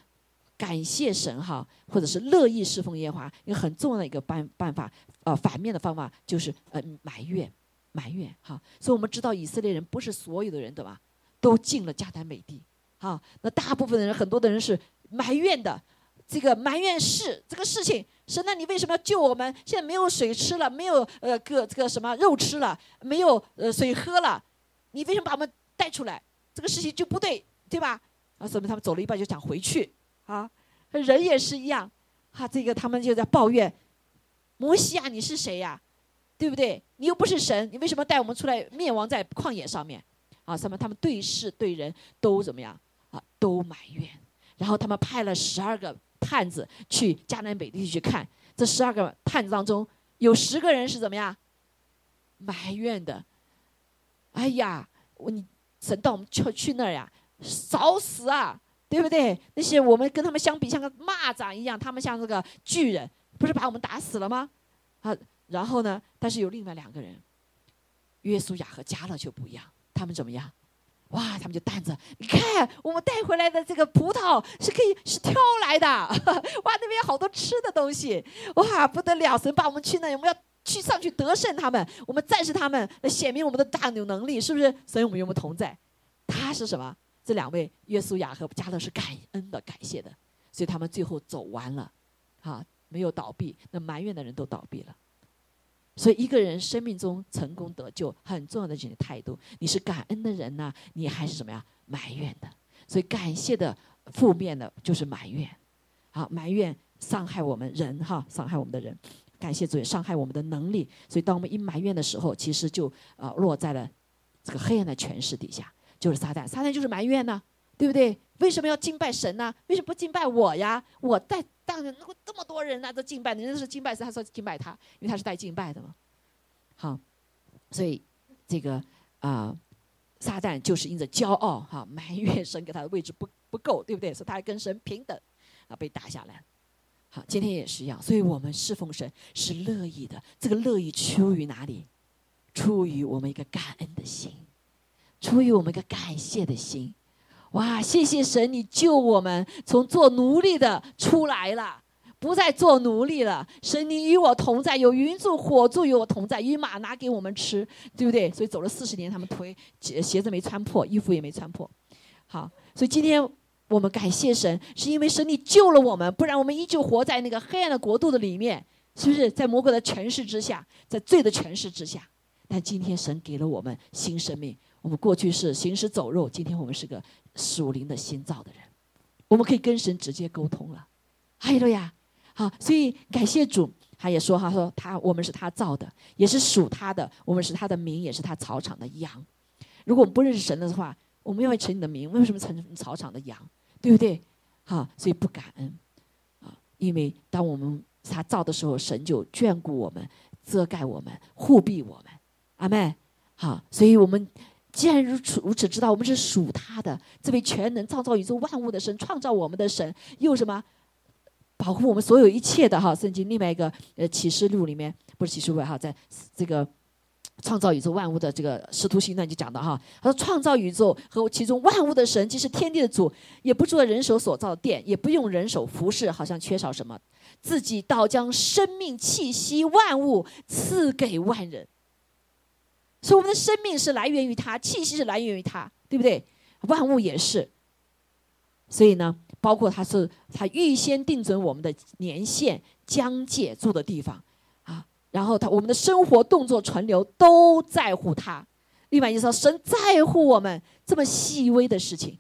感谢神哈，或者是乐意侍奉耶和华，一个很重要的一个办办法，呃，反面的方法就是呃埋怨，埋怨哈。所以我们知道以色列人不是所有的人对吧，都进了迦南美地，哈。那大部分的人，很多的人是埋怨的，这个埋怨是这个事情，神那你为什么要救我们？现在没有水吃了，没有呃个这个什么肉吃了，没有呃水喝了，你为什么把我们带出来？这个事情就不对。对吧？啊，所以他们走了一半就想回去啊。人也是一样，哈，这个他们就在抱怨摩西啊，你是谁呀？对不对？你又不是神，你为什么带我们出来灭亡在旷野上面？啊，什么？他们对事对人都怎么样？啊，都埋怨。然后他们派了十二个探子去迦南北地去看，这十二个探子当中有十个人是怎么样？埋怨的。哎呀，我你神到我们去去那儿呀？找死啊，对不对？那些我们跟他们相比，像个蚂蚱一样，他们像这个巨人，不是把我们打死了吗？啊，然后呢？但是有另外两个人，约书亚和加勒就不一样，他们怎么样？哇，他们就担着，你看我们带回来的这个葡萄是可以是挑来的，哇，那边有好多吃的东西，哇，不得了！神把我们去那，我们要去上去得胜他们，我们战胜他们，来显明我们的大有能力，是不是？所以我们有没有同在？他是什么？这两位约书亚和加勒是感恩的、感谢的，所以他们最后走完了，啊，没有倒闭。那埋怨的人都倒闭了。所以一个人生命中成功得救，很重要的就是态度。你是感恩的人呢，你还是什么呀？埋怨的。所以感谢的负面的就是埋怨，好，埋怨伤害我们人哈，伤害我们的人。感谢主，伤害我们的能力。所以当我们一埋怨的时候，其实就啊落在了这个黑暗的权势底下。就是撒旦，撒旦就是埋怨呢，对不对？为什么要敬拜神呢？为什么不敬拜我呀？我带当然那这么多人呢，都敬拜，人家是敬拜神，他说敬拜他，因为他是带敬拜的嘛。好，所以这个啊，撒旦就是因着骄傲哈，埋怨神给他的位置不不够，对不对？所以他跟神平等啊，被打下来。好，今天也是一样，所以我们侍奉神是乐意的。这个乐意出于哪里？出于我们一个感恩的心。出于我们一个感谢的心，哇！谢谢神，你救我们从做奴隶的出来了，不再做奴隶了。神，你与我同在，有云柱火柱与我同在，与马拿给我们吃，对不对？所以走了四十年，他们腿鞋子没穿破，衣服也没穿破。好，所以今天我们感谢神，是因为神你救了我们，不然我们依旧活在那个黑暗的国度的里面，是不是？在魔鬼的权势之下，在罪的权势之下。但今天神给了我们新生命，我们过去是行尸走肉，今天我们是个属灵的心造的人，我们可以跟神直接沟通了。还有了呀，好，所以感谢主，他也说，他说他我们是他造的，也是属他的，我们是他的名，也是他草场的羊。如果我们不认识神的话，我们要会称你的名，为什么成草场的羊？对不对？好，所以不感恩啊，因为当我们他造的时候，神就眷顾我们，遮盖我们，护庇我们。阿妹，好，所以我们既然如此如此知道，我们是属他的这位全能创造宇宙万物的神，创造我们的神，又什么保护我们所有一切的哈？圣经另外一个呃启示录里面不是启示录哈，在这个创造宇宙万物的这个使徒行传就讲到哈，他说创造宇宙和其中万物的神，既是天地的主，也不做人手所造的殿，也不用人手服侍，好像缺少什么，自己倒将生命气息万物赐给万人。所以我们的生命是来源于他，气息是来源于他，对不对？万物也是。所以呢，包括他是他预先定准我们的年限、疆界、住的地方啊。然后他我们的生活、动作、存留都在乎他。另外，意思说，神在乎我们这么细微的事情，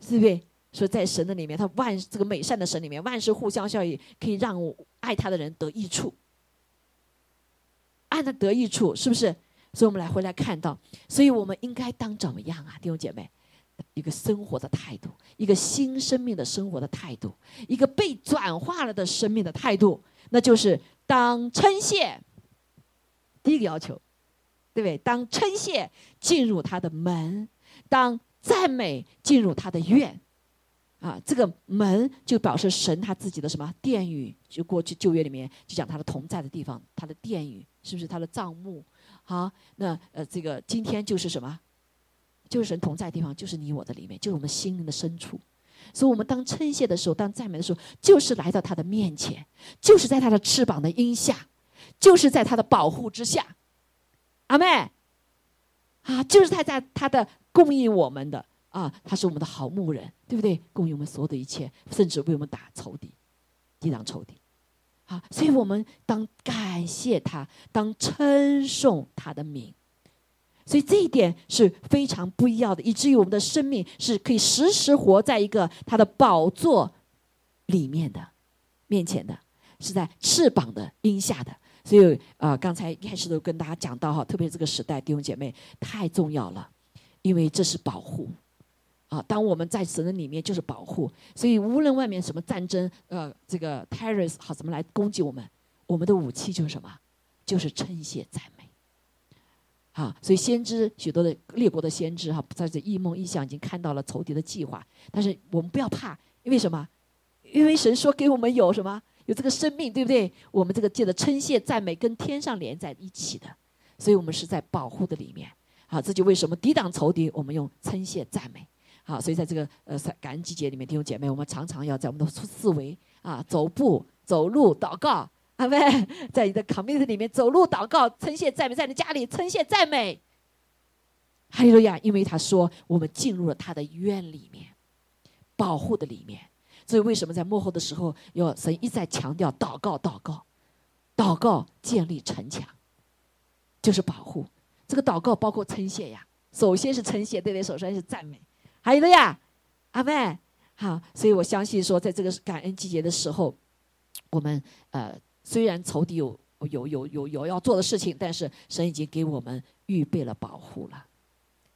是不是？所以在神的里面，他万这个美善的神里面，万事互相效益，可以让爱他的人得益处。爱他得益处，是不是？所以我们来回来看到，所以我们应该当怎么样啊，弟兄姐妹？一个生活的态度，一个新生命的生活的态度，一个被转化了的生命的态度，那就是当称谢。第一个要求，对不对？当称谢进入他的门，当赞美进入他的院，啊，这个门就表示神他自己的什么殿宇？就过去旧约里面就讲他的同在的地方，他的殿宇是不是他的帐幕？好，那呃，这个今天就是什么？就是神同在的地方，就是你我的里面，就是我们心灵的深处。所以，我们当称谢的时候，当赞美的时候，就是来到他的面前，就是在他的翅膀的荫下，就是在他的保护之下。阿妹，啊，就是他在他的供应我们的啊，他是我们的好牧人，对不对？供应我们所有的一切，甚至为我们打仇敌，抵挡仇敌。啊，所以我们当感谢他，当称颂他的名，所以这一点是非常不一样的，以至于我们的生命是可以时时活在一个他的宝座里面的面前的，是在翅膀的荫下的。所以啊，刚才一开始都跟大家讲到哈，特别这个时代弟兄姐妹太重要了，因为这是保护。啊，当我们在神的里面就是保护，所以无论外面什么战争，呃，这个 terrorist 好怎么来攻击我们，我们的武器就是什么？就是称谢赞美。啊，所以先知许多的列国的先知哈，在这异梦异象已经看到了仇敌的计划，但是我们不要怕，因为什么？因为神说给我们有什么？有这个生命，对不对？我们这个借的称谢赞美跟天上连在一起的，所以我们是在保护的里面。好，这就为什么抵挡仇敌，我们用称谢赞美。好，所以在这个呃感恩季节里面，弟兄姐妹，我们常常要在我们的思维啊，走步、走路、祷告，阿妹，在你的 community 里面走路、祷告、称谢赞美，在你家里称谢赞美。哈利路亚！因为他说我们进入了他的院里面，保护的里面。所以为什么在幕后的时候，要神一再强调祷告、祷告、祷告，建立城墙，就是保护。这个祷告包括称谢呀，首先是称谢，对不对？首先是赞美。还有的呀，阿妹，好，所以我相信说，在这个感恩季节的时候，我们呃，虽然仇敌有有有有有要做的事情，但是神已经给我们预备了保护了。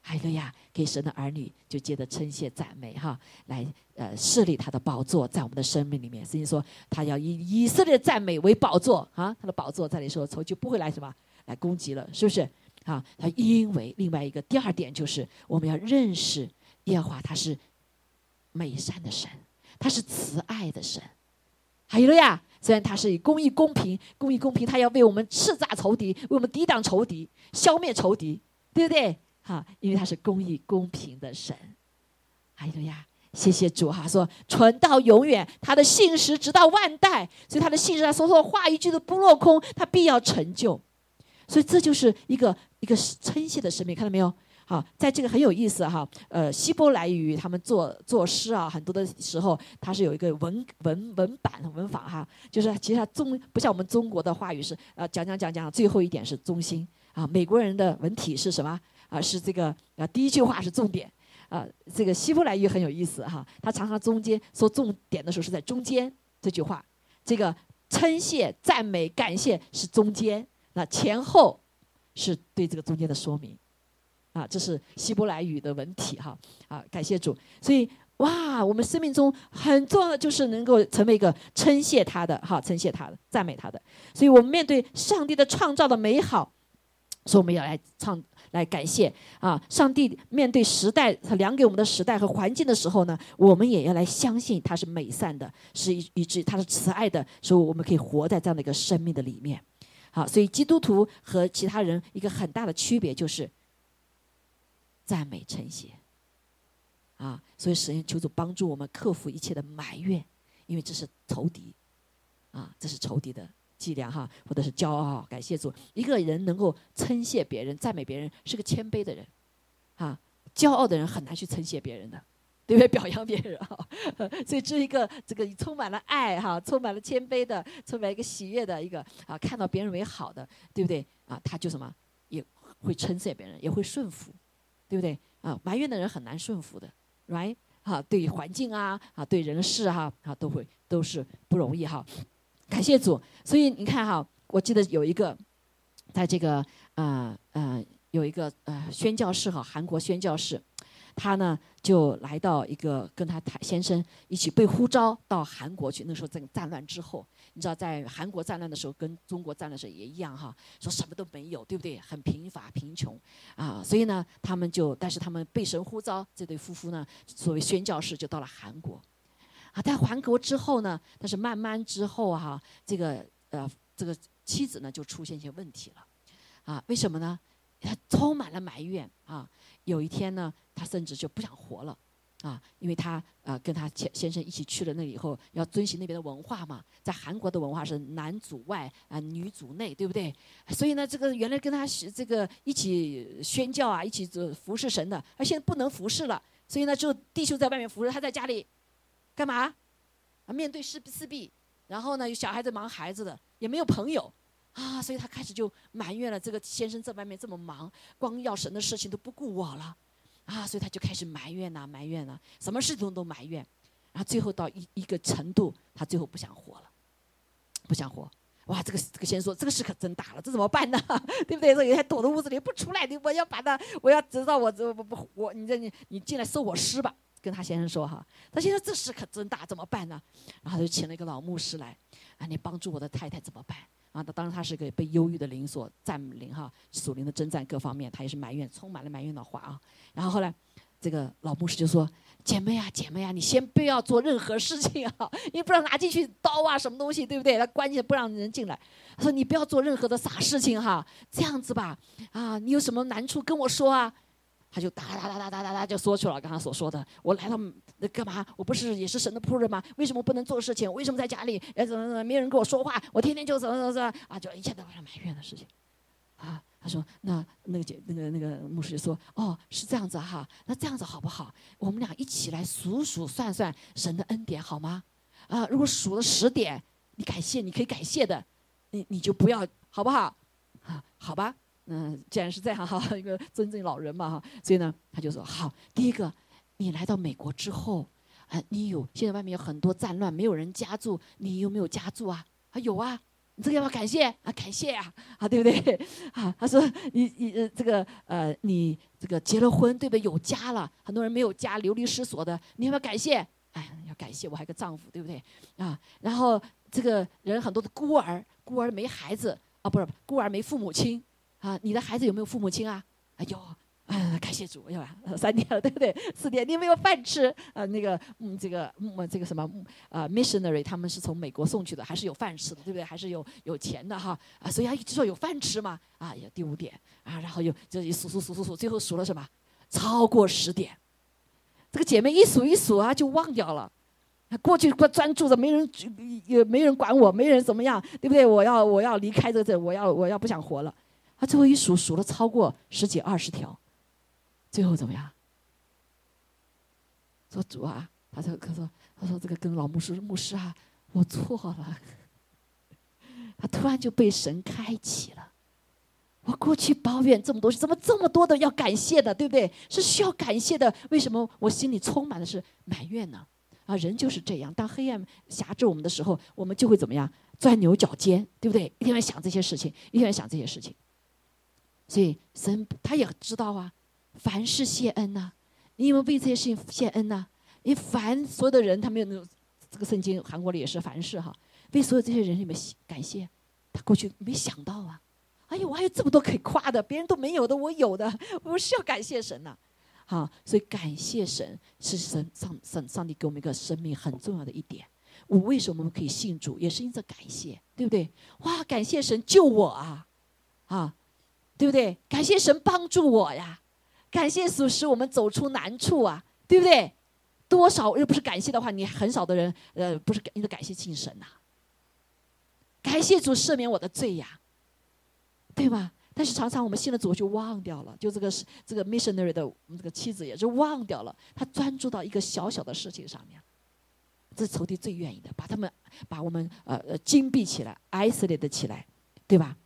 还有的呀，给神的儿女就接着称谢赞美哈，来呃设立他的宝座在我们的生命里面。甚至说，他要以以色列赞美为宝座啊，他的宝座在里说，仇就不会来什么来攻击了，是不是？啊，他因为另外一个第二点就是我们要认识。耶和华他是美善的神，他是慈爱的神，还有了呀。虽然他是以公义公平、公义公平，他要为我们斥诈仇敌，为我们抵挡仇敌，消灭仇敌，对不对？哈，因为他是公义公平的神，还有呀。谢谢主哈，说存到永远，他的信实直到万代，所以他的信实他说说话一句都不落空，他必要成就。所以这就是一个一个称谢的生命，看到没有？好，在这个很有意思哈，呃，希伯来语他们作作诗啊，很多的时候它是有一个文文文版文法哈，就是其实它中不像我们中国的话语是呃讲讲讲讲，最后一点是中心啊。美国人的文体是什么啊？是这个啊，第一句话是重点啊。这个希伯来语很有意思哈，它常常中间说重点的时候是在中间这句话，这个称谢、赞美、感谢是中间，那前后是对这个中间的说明。啊，这是希伯来语的文体哈，啊，感谢主。所以哇，我们生命中很重要的就是能够成为一个称谢他的哈，称谢他的，赞美他的。所以我们面对上帝的创造的美好，所以我们要来唱，来感谢啊！上帝面对时代他量给我们的时代和环境的时候呢，我们也要来相信他是美善的，是以以致他是慈爱的，所以我们可以活在这样的一个生命的里面。好，所以基督徒和其他人一个很大的区别就是。赞美称谢，啊，所以神求主帮助我们克服一切的埋怨，因为这是仇敌，啊，这是仇敌的伎俩哈，或者是骄傲。感谢主，一个人能够称谢别人、赞美别人，是个谦卑的人，啊，骄傲的人很难去称谢别人的，对不对？表扬别人哈，所以这一个这个充满了爱哈，充满了谦卑的，充满一个喜悦的一个啊，看到别人为好的，对不对？啊，他就什么也会称谢别人，也会顺服。对不对啊？埋怨的人很难顺服的，right？哈，对于环境啊，啊，对人事哈，啊，都会都是不容易哈。感谢主，所以你看哈，我记得有一个，在这个呃呃有一个呃宣教士哈，韩国宣教士。他呢就来到一个跟他谈先生一起被呼召到韩国去。那时候在战乱之后，你知道在韩国战乱的时候，跟中国战乱时候也一样哈，说什么都没有，对不对？很贫乏贫穷啊，所以呢，他们就但是他们被神呼召，这对夫妇呢，作为宣教士就到了韩国啊。在韩国之后呢，但是慢慢之后哈，这个呃这个妻子呢就出现一些问题了啊？为什么呢？他充满了埋怨啊。有一天呢，他甚至就不想活了，啊，因为他呃跟他先先生一起去了那里以后，要遵循那边的文化嘛，在韩国的文化是男主外啊，女主内，对不对？所以呢，这个原来跟他这个一起宣教啊，一起服侍神的，而现在不能服侍了，所以呢，就弟兄在外面服侍，他在家里干嘛？啊，面对四四壁，然后呢，有小孩子忙孩子的，也没有朋友。啊，所以他开始就埋怨了，这个先生在外面这么忙，光要神的事情都不顾我了，啊，所以他就开始埋怨呐，埋怨呐，什么事情都埋怨，然后最后到一一个程度，他最后不想活了，不想活，哇，这个这个先生说，这个事可真大了，这怎么办呢？对不对？说有天躲在屋子里不出来，你我要把他，我要知道我这不不我你这你你进来收我尸吧，跟他先生说哈，他先生这事可真大，怎么办呢？然后就请了一个老牧师来，啊，你帮助我的太太怎么办？啊，他当然他是个被忧郁的灵所占领哈，属灵的征战各方面，他也是埋怨，充满了埋怨的话啊。然后后来，这个老牧师就说：“姐妹啊，姐妹啊，你先不要做任何事情啊，你不知道拿进去刀啊，什么东西，对不对？他关键不让人进来。他说你不要做任何的傻事情哈，这样子吧，啊，你有什么难处跟我说啊。”他就哒哒哒哒哒哒哒就说去了，刚刚所说的，我来到那干嘛？我不是也是神的仆人吗？为什么不能做事情？为什么在家里哎怎么怎么没有人跟我说话？我天天就怎么怎么啊，就一切都是埋怨的事情，啊，他说那那个姐那个那个牧师就说哦是这样子哈，那这样子好不好？我们俩一起来数数算算神的恩典好吗？啊，如果数了十点，你感谢你可以感谢的，你你就不要好不好？啊，好吧。嗯，既然是这样哈，一个尊敬老人嘛哈，所以呢，他就说好，第一个，你来到美国之后，啊，你有现在外面有很多战乱，没有人家住，你有没有家住啊？啊，有啊，你这个要不感谢啊？感谢啊，啊，对不对？啊，他说你你这个呃你这个结了婚对不对？有家了，很多人没有家，流离失所的，你要不要感谢？哎，要感谢我还有个丈夫，对不对？啊，然后这个人很多的孤儿，孤儿没孩子啊，不是孤儿没父母亲。啊，你的孩子有没有父母亲啊？哎呦，啊，感谢主，要吧？三点了，对不对？四点，你有没有饭吃？啊，那个，嗯，这个，嗯，这个什么，啊，missionary，他们是从美国送去的，还是有饭吃的，对不对？还是有有钱的哈？啊，所以他一直说有饭吃嘛。啊，第五点，啊，然后又就数数数数数，最后数了什么？超过十点，这个姐妹一数一数啊，就忘掉了。过去不专注着，没人也没人管我，没人怎么样，对不对？我要我要离开这这，我要我要不想活了。他最后一数，数了超过十几二十条，最后怎么样？说主啊，他说他说他说这个跟老牧师牧师啊，我错了。他突然就被神开启了。我过去抱怨这么多，怎么这么多的要感谢的，对不对？是需要感谢的。为什么我心里充满的是埋怨呢？啊，人就是这样。当黑暗辖制我们的时候，我们就会怎么样？钻牛角尖，对不对？一天天想这些事情，一天天想这些事情。所以神他也知道啊，凡事谢恩呐。你有没有为这些事情谢恩呐？你凡所有的人，他没有那种这个圣经，韩国里也是凡事哈，为所有这些人里面感谢。他过去没想到啊，哎呦，我还有这么多可以夸的，别人都没有的，我有的，我是要感谢神呐。好，所以感谢神是神上上上帝给我们一个生命很重要的一点。我为什么我们可以信主，也是因着感谢，对不对？哇，感谢神救我啊，啊，对不对？感谢神帮助我呀，感谢主使我们走出难处啊，对不对？多少又不是感谢的话，你很少的人呃，不是因着感谢敬神呐。感谢主赦免我的罪呀，对吧？但是常常我们信了主就忘掉了，就这个这个 missionary 的这个妻子也就忘掉了，他专注到一个小小的事情上面，这是仇敌最愿意的，把他们把我们呃呃禁闭起来，isolated 起来，对吧？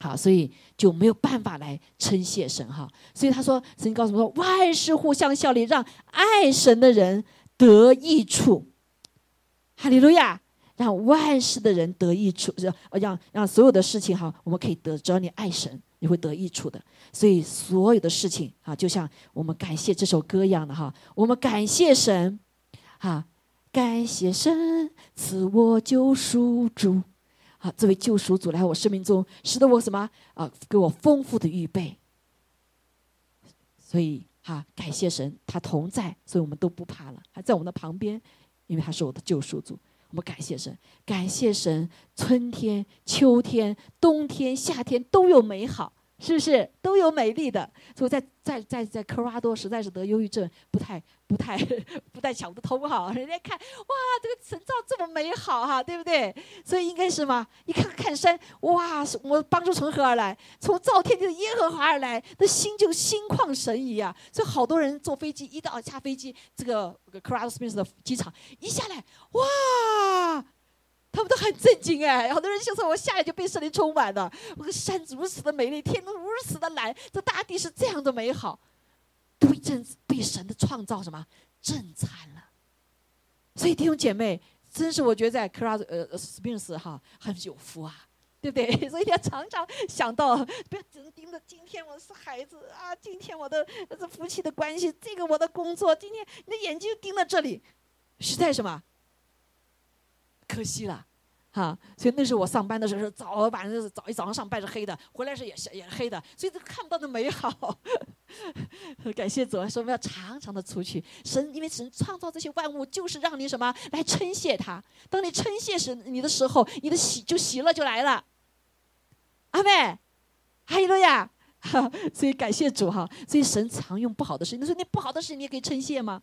好，所以就没有办法来称谢神哈。所以他说，神告诉我说，万事互相效力，让爱神的人得益处。哈利路亚。让万事的人得益处，让让让所有的事情哈，我们可以得，只要你爱神，你会得益处的。所以所有的事情啊，就像我们感谢这首歌一样的哈，我们感谢神，哈，感谢神赐我救赎主，好，这位救赎主来我生命中，使得我什么啊，给我丰富的预备。所以哈，感谢神，他同在，所以我们都不怕了，还在我们的旁边，因为他是我的救赎主。我们感谢神，感谢神，春天、秋天、冬天、夏天都有美好。是不是都有美丽的？所以在在在在科罗拉多实在是得忧郁症，不太不太 不太想得通哈。人家看哇，这个神造这么美好哈，对不对？所以应该是嘛？一看看山，哇，我帮助从何而来？从造天地的耶和华而来，那心就心旷神怡啊。所以好多人坐飞机一到下飞机，这个科罗拉多斯的机场一下来，哇！他们都很震惊哎，好多人就说：“我下来就被圣灵充满了，我的山如此的美丽，天空如此的蓝，这大地是这样的美好，都震被神的创造什么震颤了。”所以弟兄姐妹，真是我觉得在 cross 呃斯宾斯哈很有福啊，对不对？所以要常常想到，不要只是盯着今天我是孩子啊，今天我的这夫妻的关系，这个我的工作，今天你的眼睛盯在这里，实在什么？可惜了，哈！所以那时候我上班的时候，早晚上早一早上上班是黑的，回来时也是也是黑的，所以都看不到的美好。感谢主，说我们要常常的出去。神因为神创造这些万物，就是让你什么来称谢他。当你称谢神你的时候，你的喜就喜乐就来了。阿妹，哈利路亚！所以感谢主哈。所以神常用不好的事，你说那不好的事你也可以称谢吗？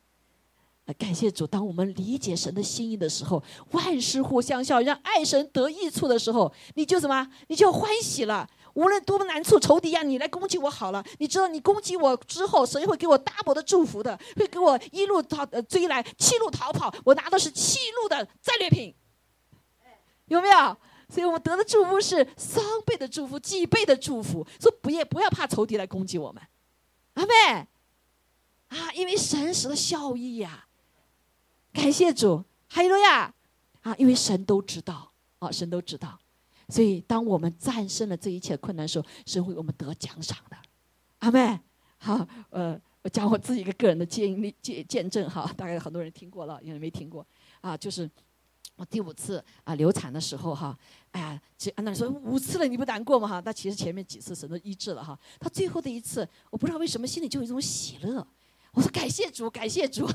感谢主，当我们理解神的心意的时候，万事互相效，让爱神得益处的时候，你就什么？你就欢喜了。无论多么难处，仇敌呀，你来攻击我好了。你知道，你攻击我之后，神会给我大伯的祝福的，会给我一路逃呃追来，七路逃跑，我拿的是七路的战略品，有没有？所以我们得的祝福是双倍的祝福，几倍的祝福。说不要不要怕仇敌来攻击我们，阿妹啊，因为神使的效益呀。感谢主，哈利路亚！啊，因为神都知道，啊，神都知道，所以当我们战胜了这一切困难的时候，神会我们得奖赏的。阿妹，好，呃，我讲我自己一个个人的经历见见证哈，大概很多人听过了，有人没听过啊？就是我第五次啊流产的时候哈，哎呀，其安娜说五次了你不难过吗？哈，那其实前面几次神都医治了哈，他最后的一次，我不知道为什么心里就有一种喜乐。我说感谢主，感谢主。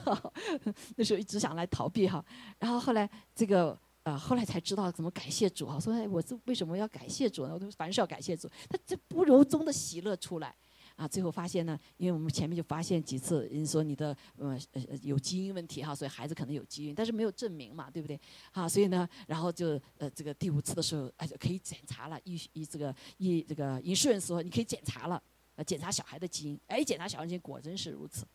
那时候一直想来逃避哈，然后后来这个呃，后来才知道怎么感谢主哈。说哎，我这为什么要感谢主呢？我都凡事要感谢主。他这不由衷的喜乐出来啊，最后发现呢，因为我们前面就发现几次，人说你的呃呃有基因问题哈，所以孩子可能有基因，但是没有证明嘛，对不对？好，所以呢，然后就呃这个第五次的时候，哎就可以检查了，医医这个医这个医生说你可以检查了，呃检查小孩的基因，哎检查小孩的基因果真是如此。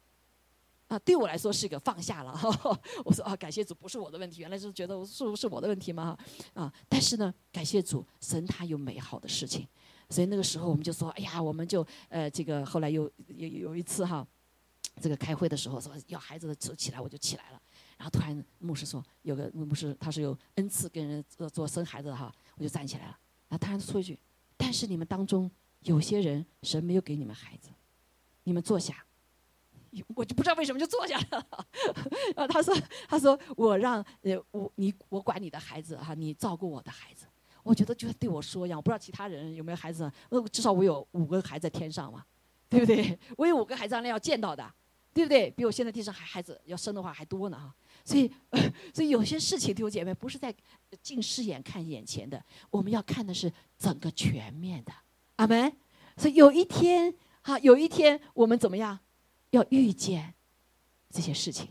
对我来说是一个放下了。我说啊，感谢主，不是我的问题，原来是觉得是不是我的问题吗？啊，但是呢，感谢主，神他有美好的事情，所以那个时候我们就说，哎呀，我们就呃，这个后来有有有一次哈，这个开会的时候说要孩子的走起来，我就起来了。然后突然牧师说，有个牧师他是有恩赐跟人做做生孩子的哈，我就站起来了。然后突然说一句，但是你们当中有些人神没有给你们孩子，你们坐下。我就不知道为什么就坐下了。然后他说：“他说我让呃我你我管你的孩子哈，你照顾我的孩子。我觉得就对我说一样。我不知道其他人有没有孩子，呃至少我有五个孩子在天上嘛，对不对？我有五个孩子，那要见到的，对不对？比我现在地上还孩子要生的话还多呢哈。所以 所以有些事情弟兄姐妹不是在近视眼看眼前的，我们要看的是整个全面的。阿门。所以有一天哈，有一天我们怎么样？”要遇见这些事情，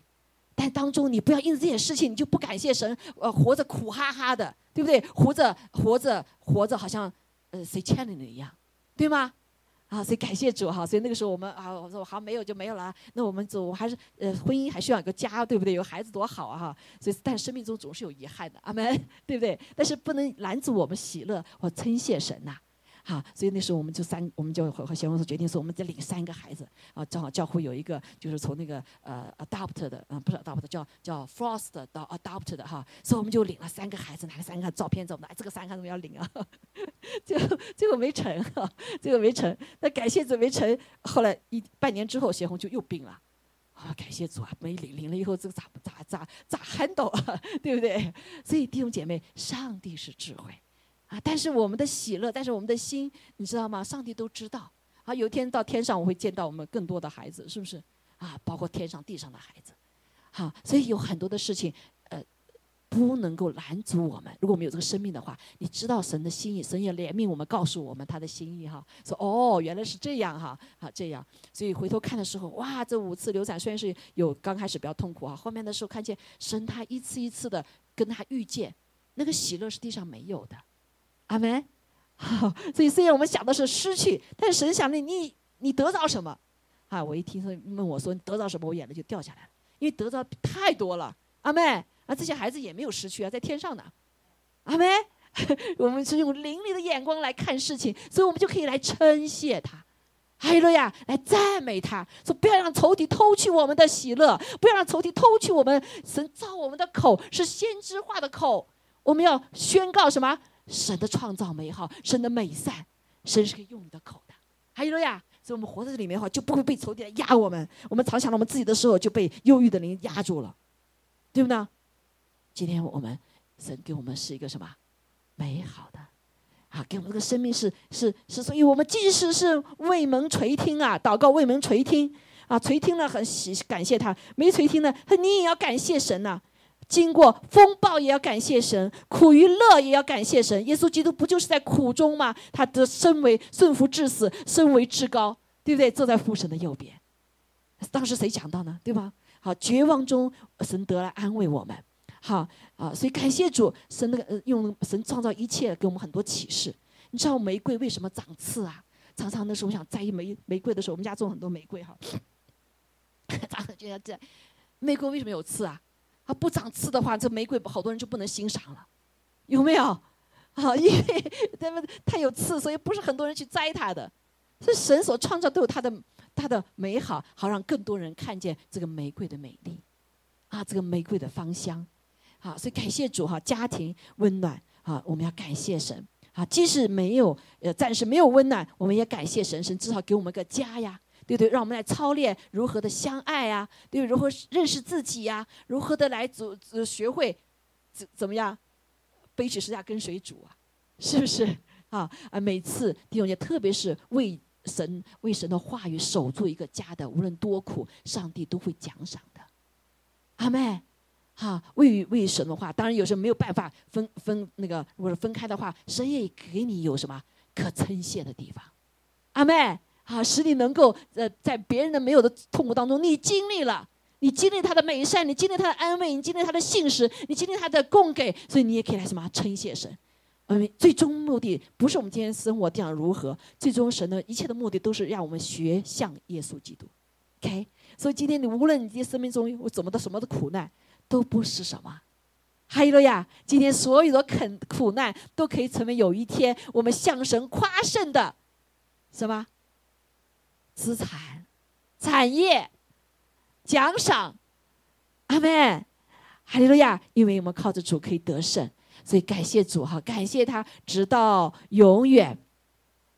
但当中你不要因为这些事情你就不感谢神，呃，活着苦哈哈的，对不对？活着活着活着，好像呃谁欠了你一样，对吗？啊，所以感谢主哈。所以那个时候我们啊，我说好没有就没有了。那我们走还是呃婚姻还需要一个家，对不对？有孩子多好啊哈。所以但生命中总是有遗憾的，阿门，对不对？但是不能拦阻我们喜乐或称谢神呐。好，所以那时候我们就三，我们就和和贤公司决定说，我们再领三个孩子啊，正好教会有一个就是从那个呃 adopt 的，嗯，不是 adopt，叫叫 frost 到 adopt 的哈，所以我们就领了三个孩子，拿了三个照片，怎么的？这个三个怎么要领啊？最后最后没成哈，最后没成。那感谢主没成，后来一半年之后，贤红就又病了，啊，感谢主啊，没领领了以后，这个咋咋咋咋 handle 啊？对不对？所以弟兄姐妹，上帝是智慧。啊！但是我们的喜乐，但是我们的心，你知道吗？上帝都知道。啊，有一天到天上，我会见到我们更多的孩子，是不是？啊，包括天上地上的孩子。好，所以有很多的事情，呃，不能够拦阻我们。如果我们有这个生命的话，你知道神的心意，神也怜悯我们，告诉我们他的心意哈。说哦，原来是这样哈，好这样。所以回头看的时候，哇，这五次流产虽然是有刚开始比较痛苦啊，后面的时候看见神他一次一次的跟他遇见，那个喜乐是地上没有的。阿门，好，所以虽然我们想的是失去，但是神想的你你得着什么？啊，我一听说问我说你得着什么，我眼泪就掉下来了，因为得着太多了。阿妹，啊，这些孩子也没有失去啊，在天上呢。阿妹，我们是用灵里的眼光来看事情，所以我们就可以来称谢他，哈利路亚，来赞美他，说不要让仇敌偷去我们的喜乐，不要让仇敌偷去我们神造我们的口是先知化的口，我们要宣告什么？神的创造美好，神的美善，神是可以用你的口的。还有了呀，所以我们活在这里面的话，就不会被仇敌来压我们。我们常想到我们自己的时候，就被忧郁的灵压住了，对不对？今天我们神给我们是一个什么美好的啊？给我们这个生命是是是，所以我们即使是未蒙垂听啊，祷告未蒙垂听啊，垂听了很喜感谢他，没垂听呢，你也要感谢神呐。经过风暴也要感谢神，苦与乐也要感谢神。耶稣基督不就是在苦中吗？他的身为顺服至死，身为至高，对不对？坐在父神的右边。当时谁讲到呢？对吧？好，绝望中神得来安慰我们。好啊，所以感谢主，神那个用神创造一切，给我们很多启示。你知道玫瑰为什么长刺啊？常常那时候我想摘一玫玫瑰的时候，我们家种很多玫瑰哈，常常就要这，玫瑰为什么有刺啊？啊不长刺的话，这玫瑰好多人就不能欣赏了，有没有？啊，因为他们它有刺，所以不是很多人去摘它的。是神所创造都有它的它的美好，好让更多人看见这个玫瑰的美丽，啊，这个玫瑰的芳香，好，所以感谢主哈，家庭温暖啊，我们要感谢神啊，即使没有呃暂时没有温暖，我们也感谢神，神至少给我们个家呀。对对，让我们来操练如何的相爱啊，对，如何认识自己呀，如何的来组学会怎怎么样背起十架跟随主啊，是不是 啊？啊，每次弟兄姐特别是为神为神的话语守住一个家的，无论多苦，上帝都会奖赏的。阿妹，哈，为为神的话，当然有时候没有办法分分那个，如果是分开的话，神也给你有什么可称谢的地方。阿妹。啊，使你能够呃，在别人的没有的痛苦当中，你经历了，你经历他的美善，你经历他的安慰，你经历他的信实，你经历他的供给，所以你也可以来什么称谢神。嗯，最终目的不是我们今天生活这样如何，最终神的一切的目的都是让我们学像耶稣基督。OK，所以今天你无论你今天生命中有怎么的什么的苦难，都不是什么。还有了呀，今天所有的肯苦难都可以成为有一天我们向神夸胜的什么？资产、产业、奖赏，阿门，哈利路亚！因为我们靠着主可以得胜，所以感谢主哈，感谢他直到永远，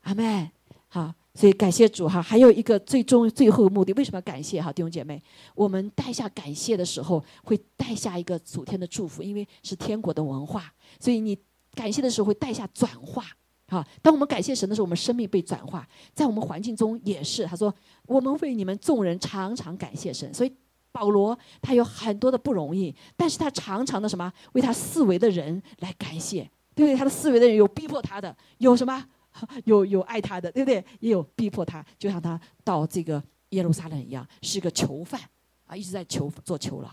阿门。好，所以感谢主哈。还有一个最终最后的目的，为什么要感谢哈？弟兄姐妹，我们带下感谢的时候，会带下一个主天的祝福，因为是天国的文化，所以你感谢的时候会带下转化。好，当我们感谢神的时候，我们生命被转化，在我们环境中也是。他说：“我们为你们众人常常感谢神。”所以保罗他有很多的不容易，但是他常常的什么为他四围的人来感谢，对不对？他的四围的人有逼迫他的，有什么 有有爱他的，对不对？也有逼迫他，就像他到这个耶路撒冷一样，是个囚犯啊，一直在囚做囚牢。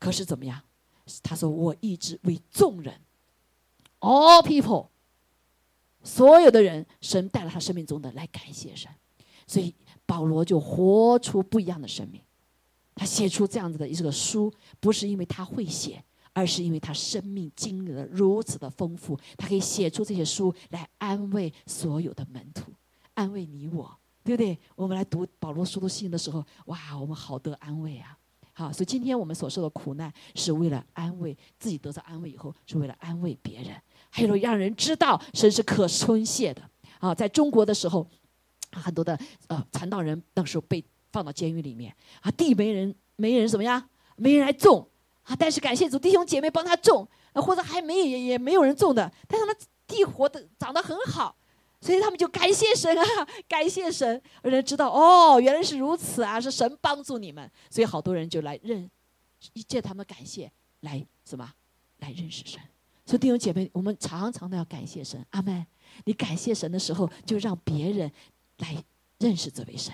可是怎么样？他说：“我一直为众人，all people。”所有的人，神带了他生命中的来感谢神，所以保罗就活出不一样的生命。他写出这样子的一个书，不是因为他会写，而是因为他生命经历了如此的丰富，他可以写出这些书来安慰所有的门徒，安慰你我，对不对？我们来读保罗书的信的时候，哇，我们好得安慰啊！好，所以今天我们所受的苦难，是为了安慰自己，得到安慰以后，是为了安慰别人。还有让人知道神是可称谢的。啊！在中国的时候，很多的呃传道人那时候被放到监狱里面。啊，地没人没人怎么样，没人来种。啊。但是感谢主，弟兄姐妹帮他种。啊，或者还没也也没有人种的，但是他地活的长得很好，所以他们就感谢神啊，感谢神，让人知道哦，原来是如此啊，是神帮助你们，所以好多人就来认，借他们感谢来什么，来认识神。所以弟兄姐妹，我们常常都要感谢神，阿门。你感谢神的时候，就让别人来认识这位神。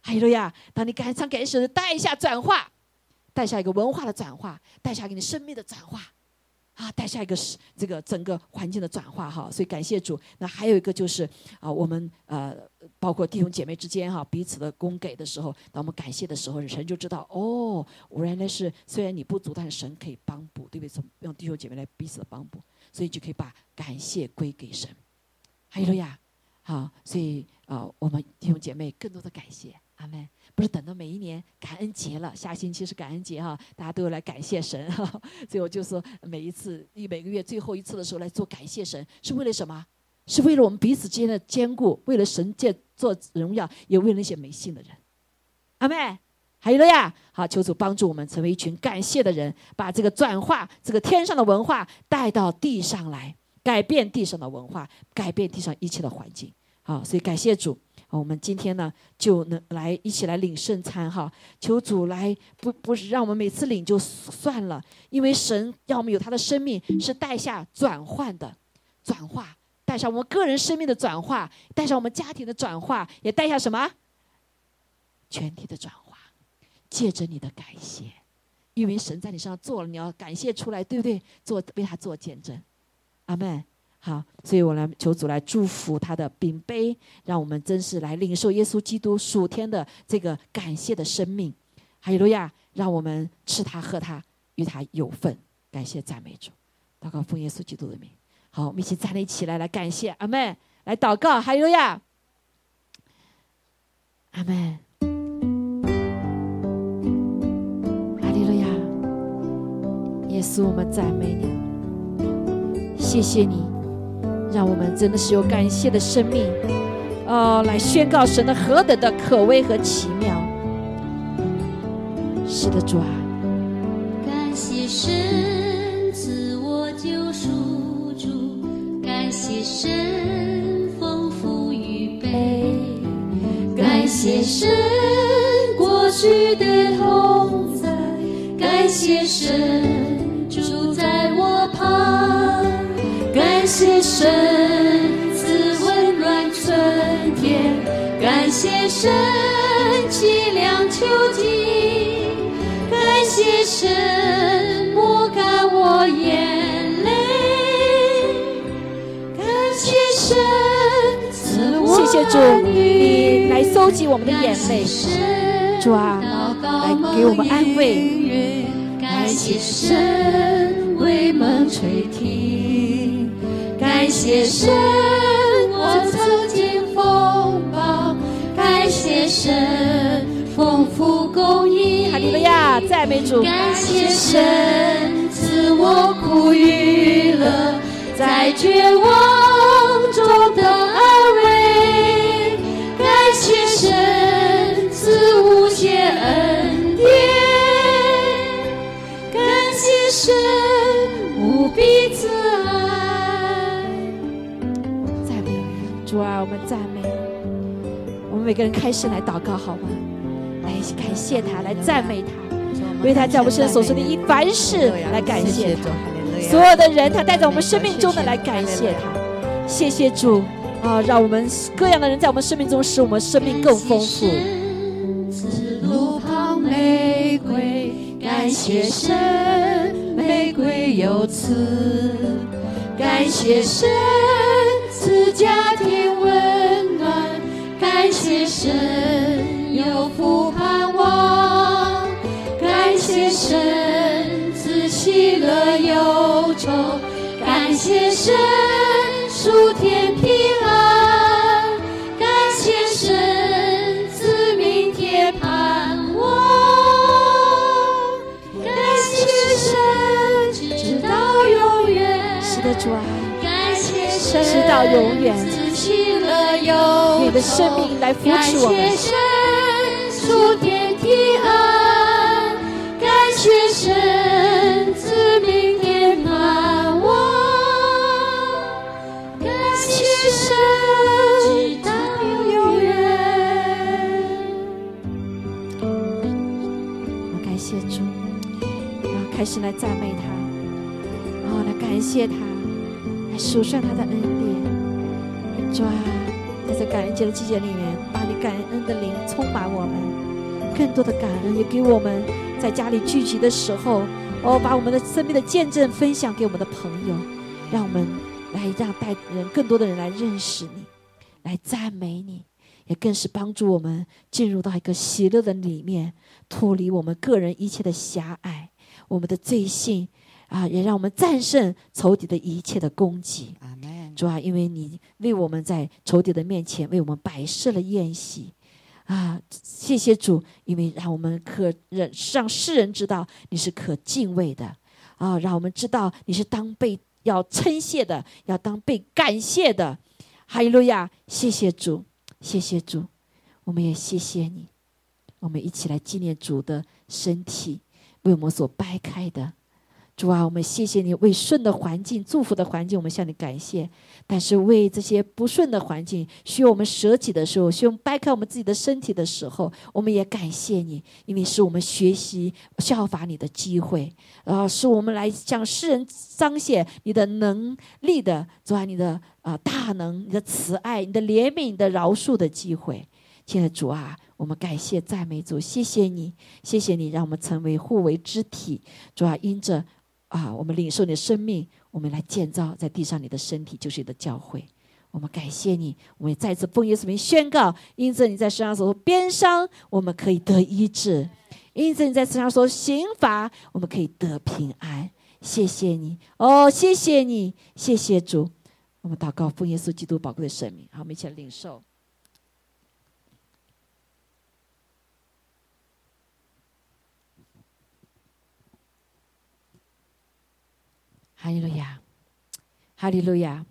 还有呀，当你感想感谢神，带一下转化，带下一个文化的转化，带下给你生命的转化。啊，带下一个是这个整个环境的转化哈，所以感谢主。那还有一个就是啊，我们呃，包括弟兄姐妹之间哈，彼此的供给的时候，当我们感谢的时候，神就知道哦，我原来是虽然你不足，但是神可以帮补，对不对？用弟兄姐妹来彼此的帮补，所以就可以把感谢归给神。还有呀，好，所以啊，我们弟兄姐妹更多的感谢。阿门！不是等到每一年感恩节了，下星期是感恩节哈，大家都要来感谢神哈。所以我就说，每一次一每个月最后一次的时候来做感谢神，是为了什么？是为了我们彼此之间的坚固，为了神借做荣耀，也为了那些没信的人。阿妹，还有了呀！好，求主帮助我们成为一群感谢的人，把这个转化这个天上的文化带到地上来，改变地上的文化，改变地上一切的环境。好，所以感谢主。我们今天呢，就能来一起来领圣餐哈，求主来不不是让我们每次领就算了，因为神要我们有他的生命是带下转换的，转化带上我们个人生命的转化，带上我们家庭的转化，也带下什么全体的转化，借着你的感谢，因为神在你身上做了，你要感谢出来，对不对？做为他做见证，阿门。好，所以我来求主来祝福他的饼杯，让我们真是来领受耶稣基督属天的这个感谢的生命。哈利路亚！让我们吃他喝他，与他有份。感谢赞美主，祷告奉耶稣基督的名。好，我们一起站立起来，来感谢阿门。来祷告，哈利路亚！阿门。哈利路亚！耶稣，我们赞美你，谢谢你。让我们真的是有感谢的生命，哦，来宣告神的何等的可畏和奇妙。是的，主啊！感谢神自我救赎主，感谢神丰富预备，感谢神过去的同在，感谢神神赐温暖春天，感谢。神凄凉求尽，感谢神抹干我眼泪，感谢神赐我谢谢主，儿你来搜集我们的眼泪，主啊，来给我们安慰。感谢神为梦垂听，谢神我曾经风暴，感谢神丰富供应哈。利路亚，赞美主。感谢神赐我苦与乐，在绝望中的主啊，我们赞美你。我们每个人开始来祷告，好吗？来感谢他，来赞美他，为他在我们身上所说的一凡事来感谢他。所有的人，他带在我们生命中的来感谢他。谢谢主啊，让我们各样的人在我们生命中，使我们生命更丰富。此路旁玫瑰，感谢神，玫瑰有刺，感谢神赐家庭温暖，感谢神有福盼望，感谢神赐喜乐忧愁，感谢神属天平到永远你的生命来扶持我们感谢神属天平安，感谢神赐明天盼望，感谢神直到永远。我感谢主，然后开始来赞美他，然后来感谢他，来数算他的恩典。主啊，在这感恩节的季节里面，把你感恩的灵充满我们，更多的感恩也给我们在家里聚集的时候，哦，把我们的生命的见证分享给我们的朋友，让我们来让带人更多的人来认识你，来赞美你。也更是帮助我们进入到一个喜乐的里面，脱离我们个人一切的狭隘，我们的罪性啊，也让我们战胜仇敌的一切的攻击。阿门。主啊，因为你为我们在仇敌的面前为我们摆设了宴席啊，谢谢主，因为让我们可人让世人知道你是可敬畏的啊，让我们知道你是当被要称谢的，要当被感谢的。哈利路亚！谢谢主，谢谢主，我们也谢谢你。我们一起来纪念主的身体为我们所掰开的。主啊，我们谢谢你为顺的环境、祝福的环境，我们向你感谢。但是为这些不顺的环境，需要我们舍己的时候，需要掰开我们自己的身体的时候，我们也感谢你，因为是我们学习效法你的机会，啊，是我们来向世人彰显你的能力的，主啊，你的啊大能、你的慈爱、你的怜悯、你的饶恕的机会。亲爱的主啊，我们感谢赞美主，谢谢你，谢谢你，让我们成为互为肢体。主啊，因着啊，我们领受你的生命，我们来建造在地上你的身体，就是你的教会。我们感谢你，我们也再次奉耶稣名宣告：因着你在身上所受鞭伤，我们可以得医治；因着你在身上所刑罚，我们可以得平安。谢谢你，哦，谢谢你，谢谢主。我们祷告，奉耶稣基督宝贵的生命。好，我们一起来领受。哈利路亚，哈利路亚，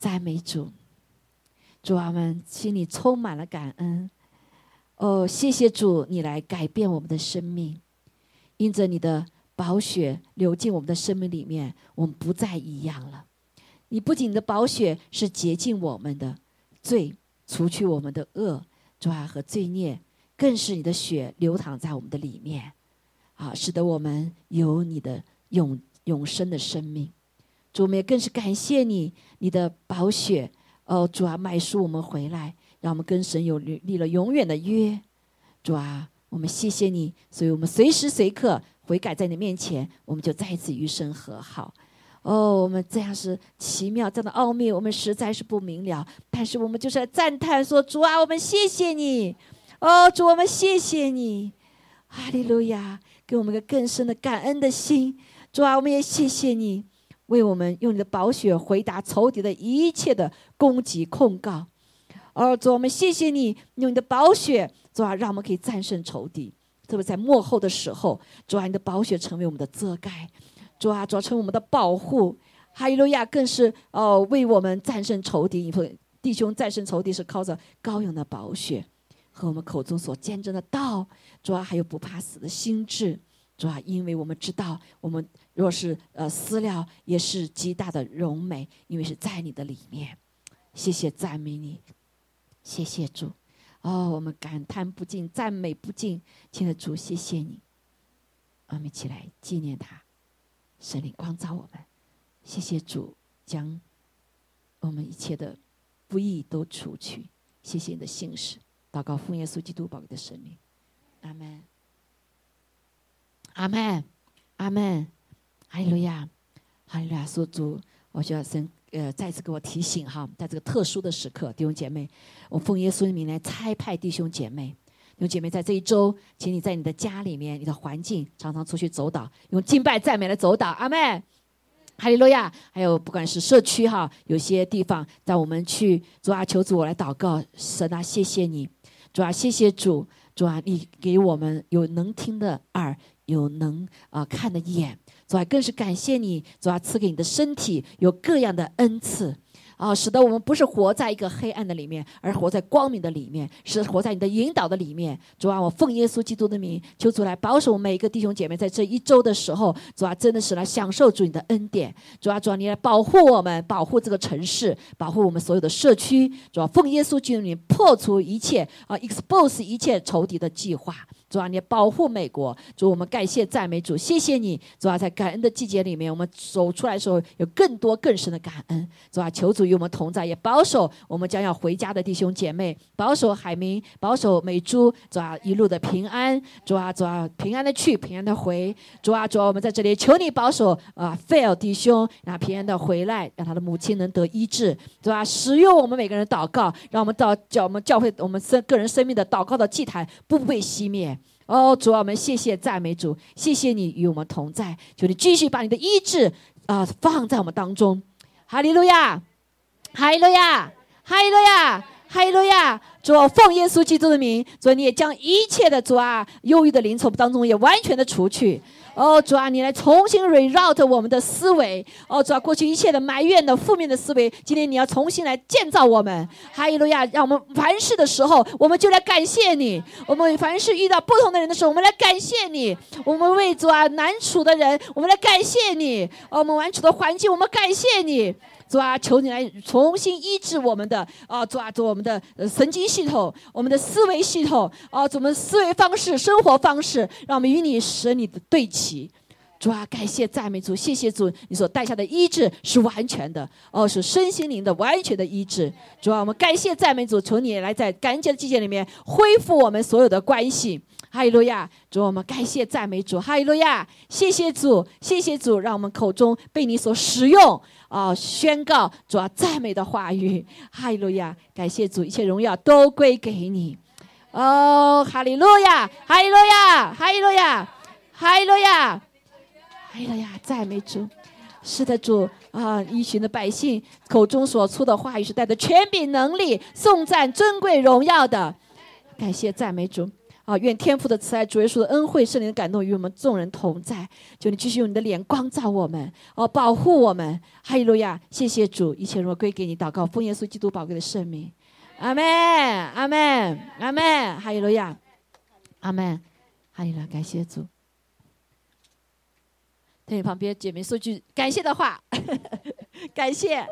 赞美主，主啊，我们心里充满了感恩。哦，谢谢主，你来改变我们的生命，因着你的宝血流进我们的生命里面，我们不再一样了。你不仅的宝血是洁净我们的罪，除去我们的恶，主啊和罪孽，更是你的血流淌在我们的里面，啊，使得我们有你的永。永生的生命，主，我们也更是感谢你，你的宝血，哦，主啊，买赎我们回来，让我们跟神有立立了永远的约。主啊，我们谢谢你，所以我们随时随刻悔改在你面前，我们就再一次与神和好。哦，我们这样是奇妙，这样的奥秘，我们实在是不明了。但是我们就是赞叹说：“主啊，我们谢谢你。”哦，主，我们谢谢你，哈利路亚，给我们个更深的感恩的心。主啊，我们也谢谢你，为我们用你的宝血回答仇敌的一切的攻击控告。哦，主，我们谢谢你，用你的宝血，主啊，让我们可以战胜仇敌。特别在幕后的时候，主啊，你的宝血成为我们的遮盖。主啊，主成为我们的保护，哈利路亚，更是哦，为我们战胜仇敌。弟兄战胜仇敌是靠着羔羊的宝血和我们口中所见证的道。主啊，还有不怕死的心智。主啊，因为我们知道，我们若是呃私了，也是极大的荣美，因为是在你的里面。谢谢赞美你，谢谢主。哦，我们感叹不尽，赞美不尽，亲爱的主，谢谢你。我们一起来纪念他。神灵光照我们，谢谢主将我们一切的不义都除去。谢谢你的信使，祷告奉耶稣基督宝贵的神灵，阿门，阿门，阿门，哈利路亚，哈利路亚！说主，我需要神呃再次给我提醒哈，在这个特殊的时刻，弟兄姐妹，我奉耶稣的名来差派弟兄姐妹。弟兄姐妹，在这一周，请你在你的家里面、你的环境，常常出去走导，用敬拜赞美来走导。阿妹，哈利路亚！还有不管是社区哈，有些地方，在我们去主啊，求主我来祷告，神啊，谢谢你，主啊，谢谢主，主啊，你给我们有能听的耳，有能啊看的眼，主啊，更是感谢你，主啊，赐给你的身体有各样的恩赐。啊，使得我们不是活在一个黑暗的里面，而活在光明的里面，是活在你的引导的里面。主啊，我奉耶稣基督的名，求主来保守每一个弟兄姐妹，在这一周的时候，主啊，真的是来享受主你的恩典。主啊，主啊，你来保护我们，保护这个城市，保护我们所有的社区。主啊，奉耶稣基督的名，破除一切啊，expose 一切仇敌的计划。主啊，你保护美国。主，我们感谢赞美主，谢谢你。主啊，在感恩的季节里面，我们走出来的时候，有更多更深的感恩。主啊，求主与我们同在，也保守我们将要回家的弟兄姐妹，保守海明，保守美珠。主啊，一路的平安。主啊，主啊，平安的去，平安的回。主啊，主啊，我们在这里求你保守啊，，fail 弟兄，让平安的回来，让他的母亲能得医治。主啊，使用我们每个人祷告，让我们到叫我们教会，我们生个人生命的祷告的祭坛不被熄灭。哦，主啊，我们谢谢赞美主，谢谢你与我们同在，求你继续把你的医治啊放在我们当中，哈利路亚，哈利路亚，哈利路亚，哈利路亚。主啊，奉耶稣基督的名，主啊，你也将一切的主啊忧郁的灵从当中也完全的除去。哦，主啊，你来重新 reroute 我们的思维。哦，主啊，过去一切的埋怨的负面的思维，今天你要重新来建造我们。哈利路亚！让我们凡事的时候，我们就来感谢你。我们凡事遇到不同的人的时候，我们来感谢你。我们为主啊难处的人，我们来感谢你。哦，我们难处的环境，我们感谢你。主啊，求你来重新医治我们的啊，主啊，主我们的神经系统，我们的思维系统啊，主我们思维方式、生活方式，让我们与你使你的对齐。主啊，感谢赞美主，谢谢主，你所带下的医治是完全的哦，是身心灵的完全的医治。主啊，我们感谢赞美主，求你来在感恩节的季节里面恢复我们所有的关系。哈利路亚！主，我们感谢赞美主，哈利路亚！谢谢主，谢谢主，让我们口中被你所使用啊，宣告主啊赞美的话语，哈利路亚！感谢主，一切荣耀都归给你。哦，哈利路亚，哈利路亚，哈利路亚，哈利路亚，哈利路亚！赞美主，是的，主啊，一群的百姓口中所出的话语是带着权柄能力，颂赞尊贵荣耀的。感谢赞美主。啊！愿天父的慈爱、主耶稣的恩惠、圣灵的感动与我们众人同在。求你继续用你的脸光照我们，哦，保护我们。哈利路亚！谢谢主，一切荣耀归给你。祷告，奉耶稣基督宝贵的圣名。阿门，阿门，阿门。哈利路亚，阿门。哈利路亚，感谢主。对你旁边姐妹说句感谢的话，感谢。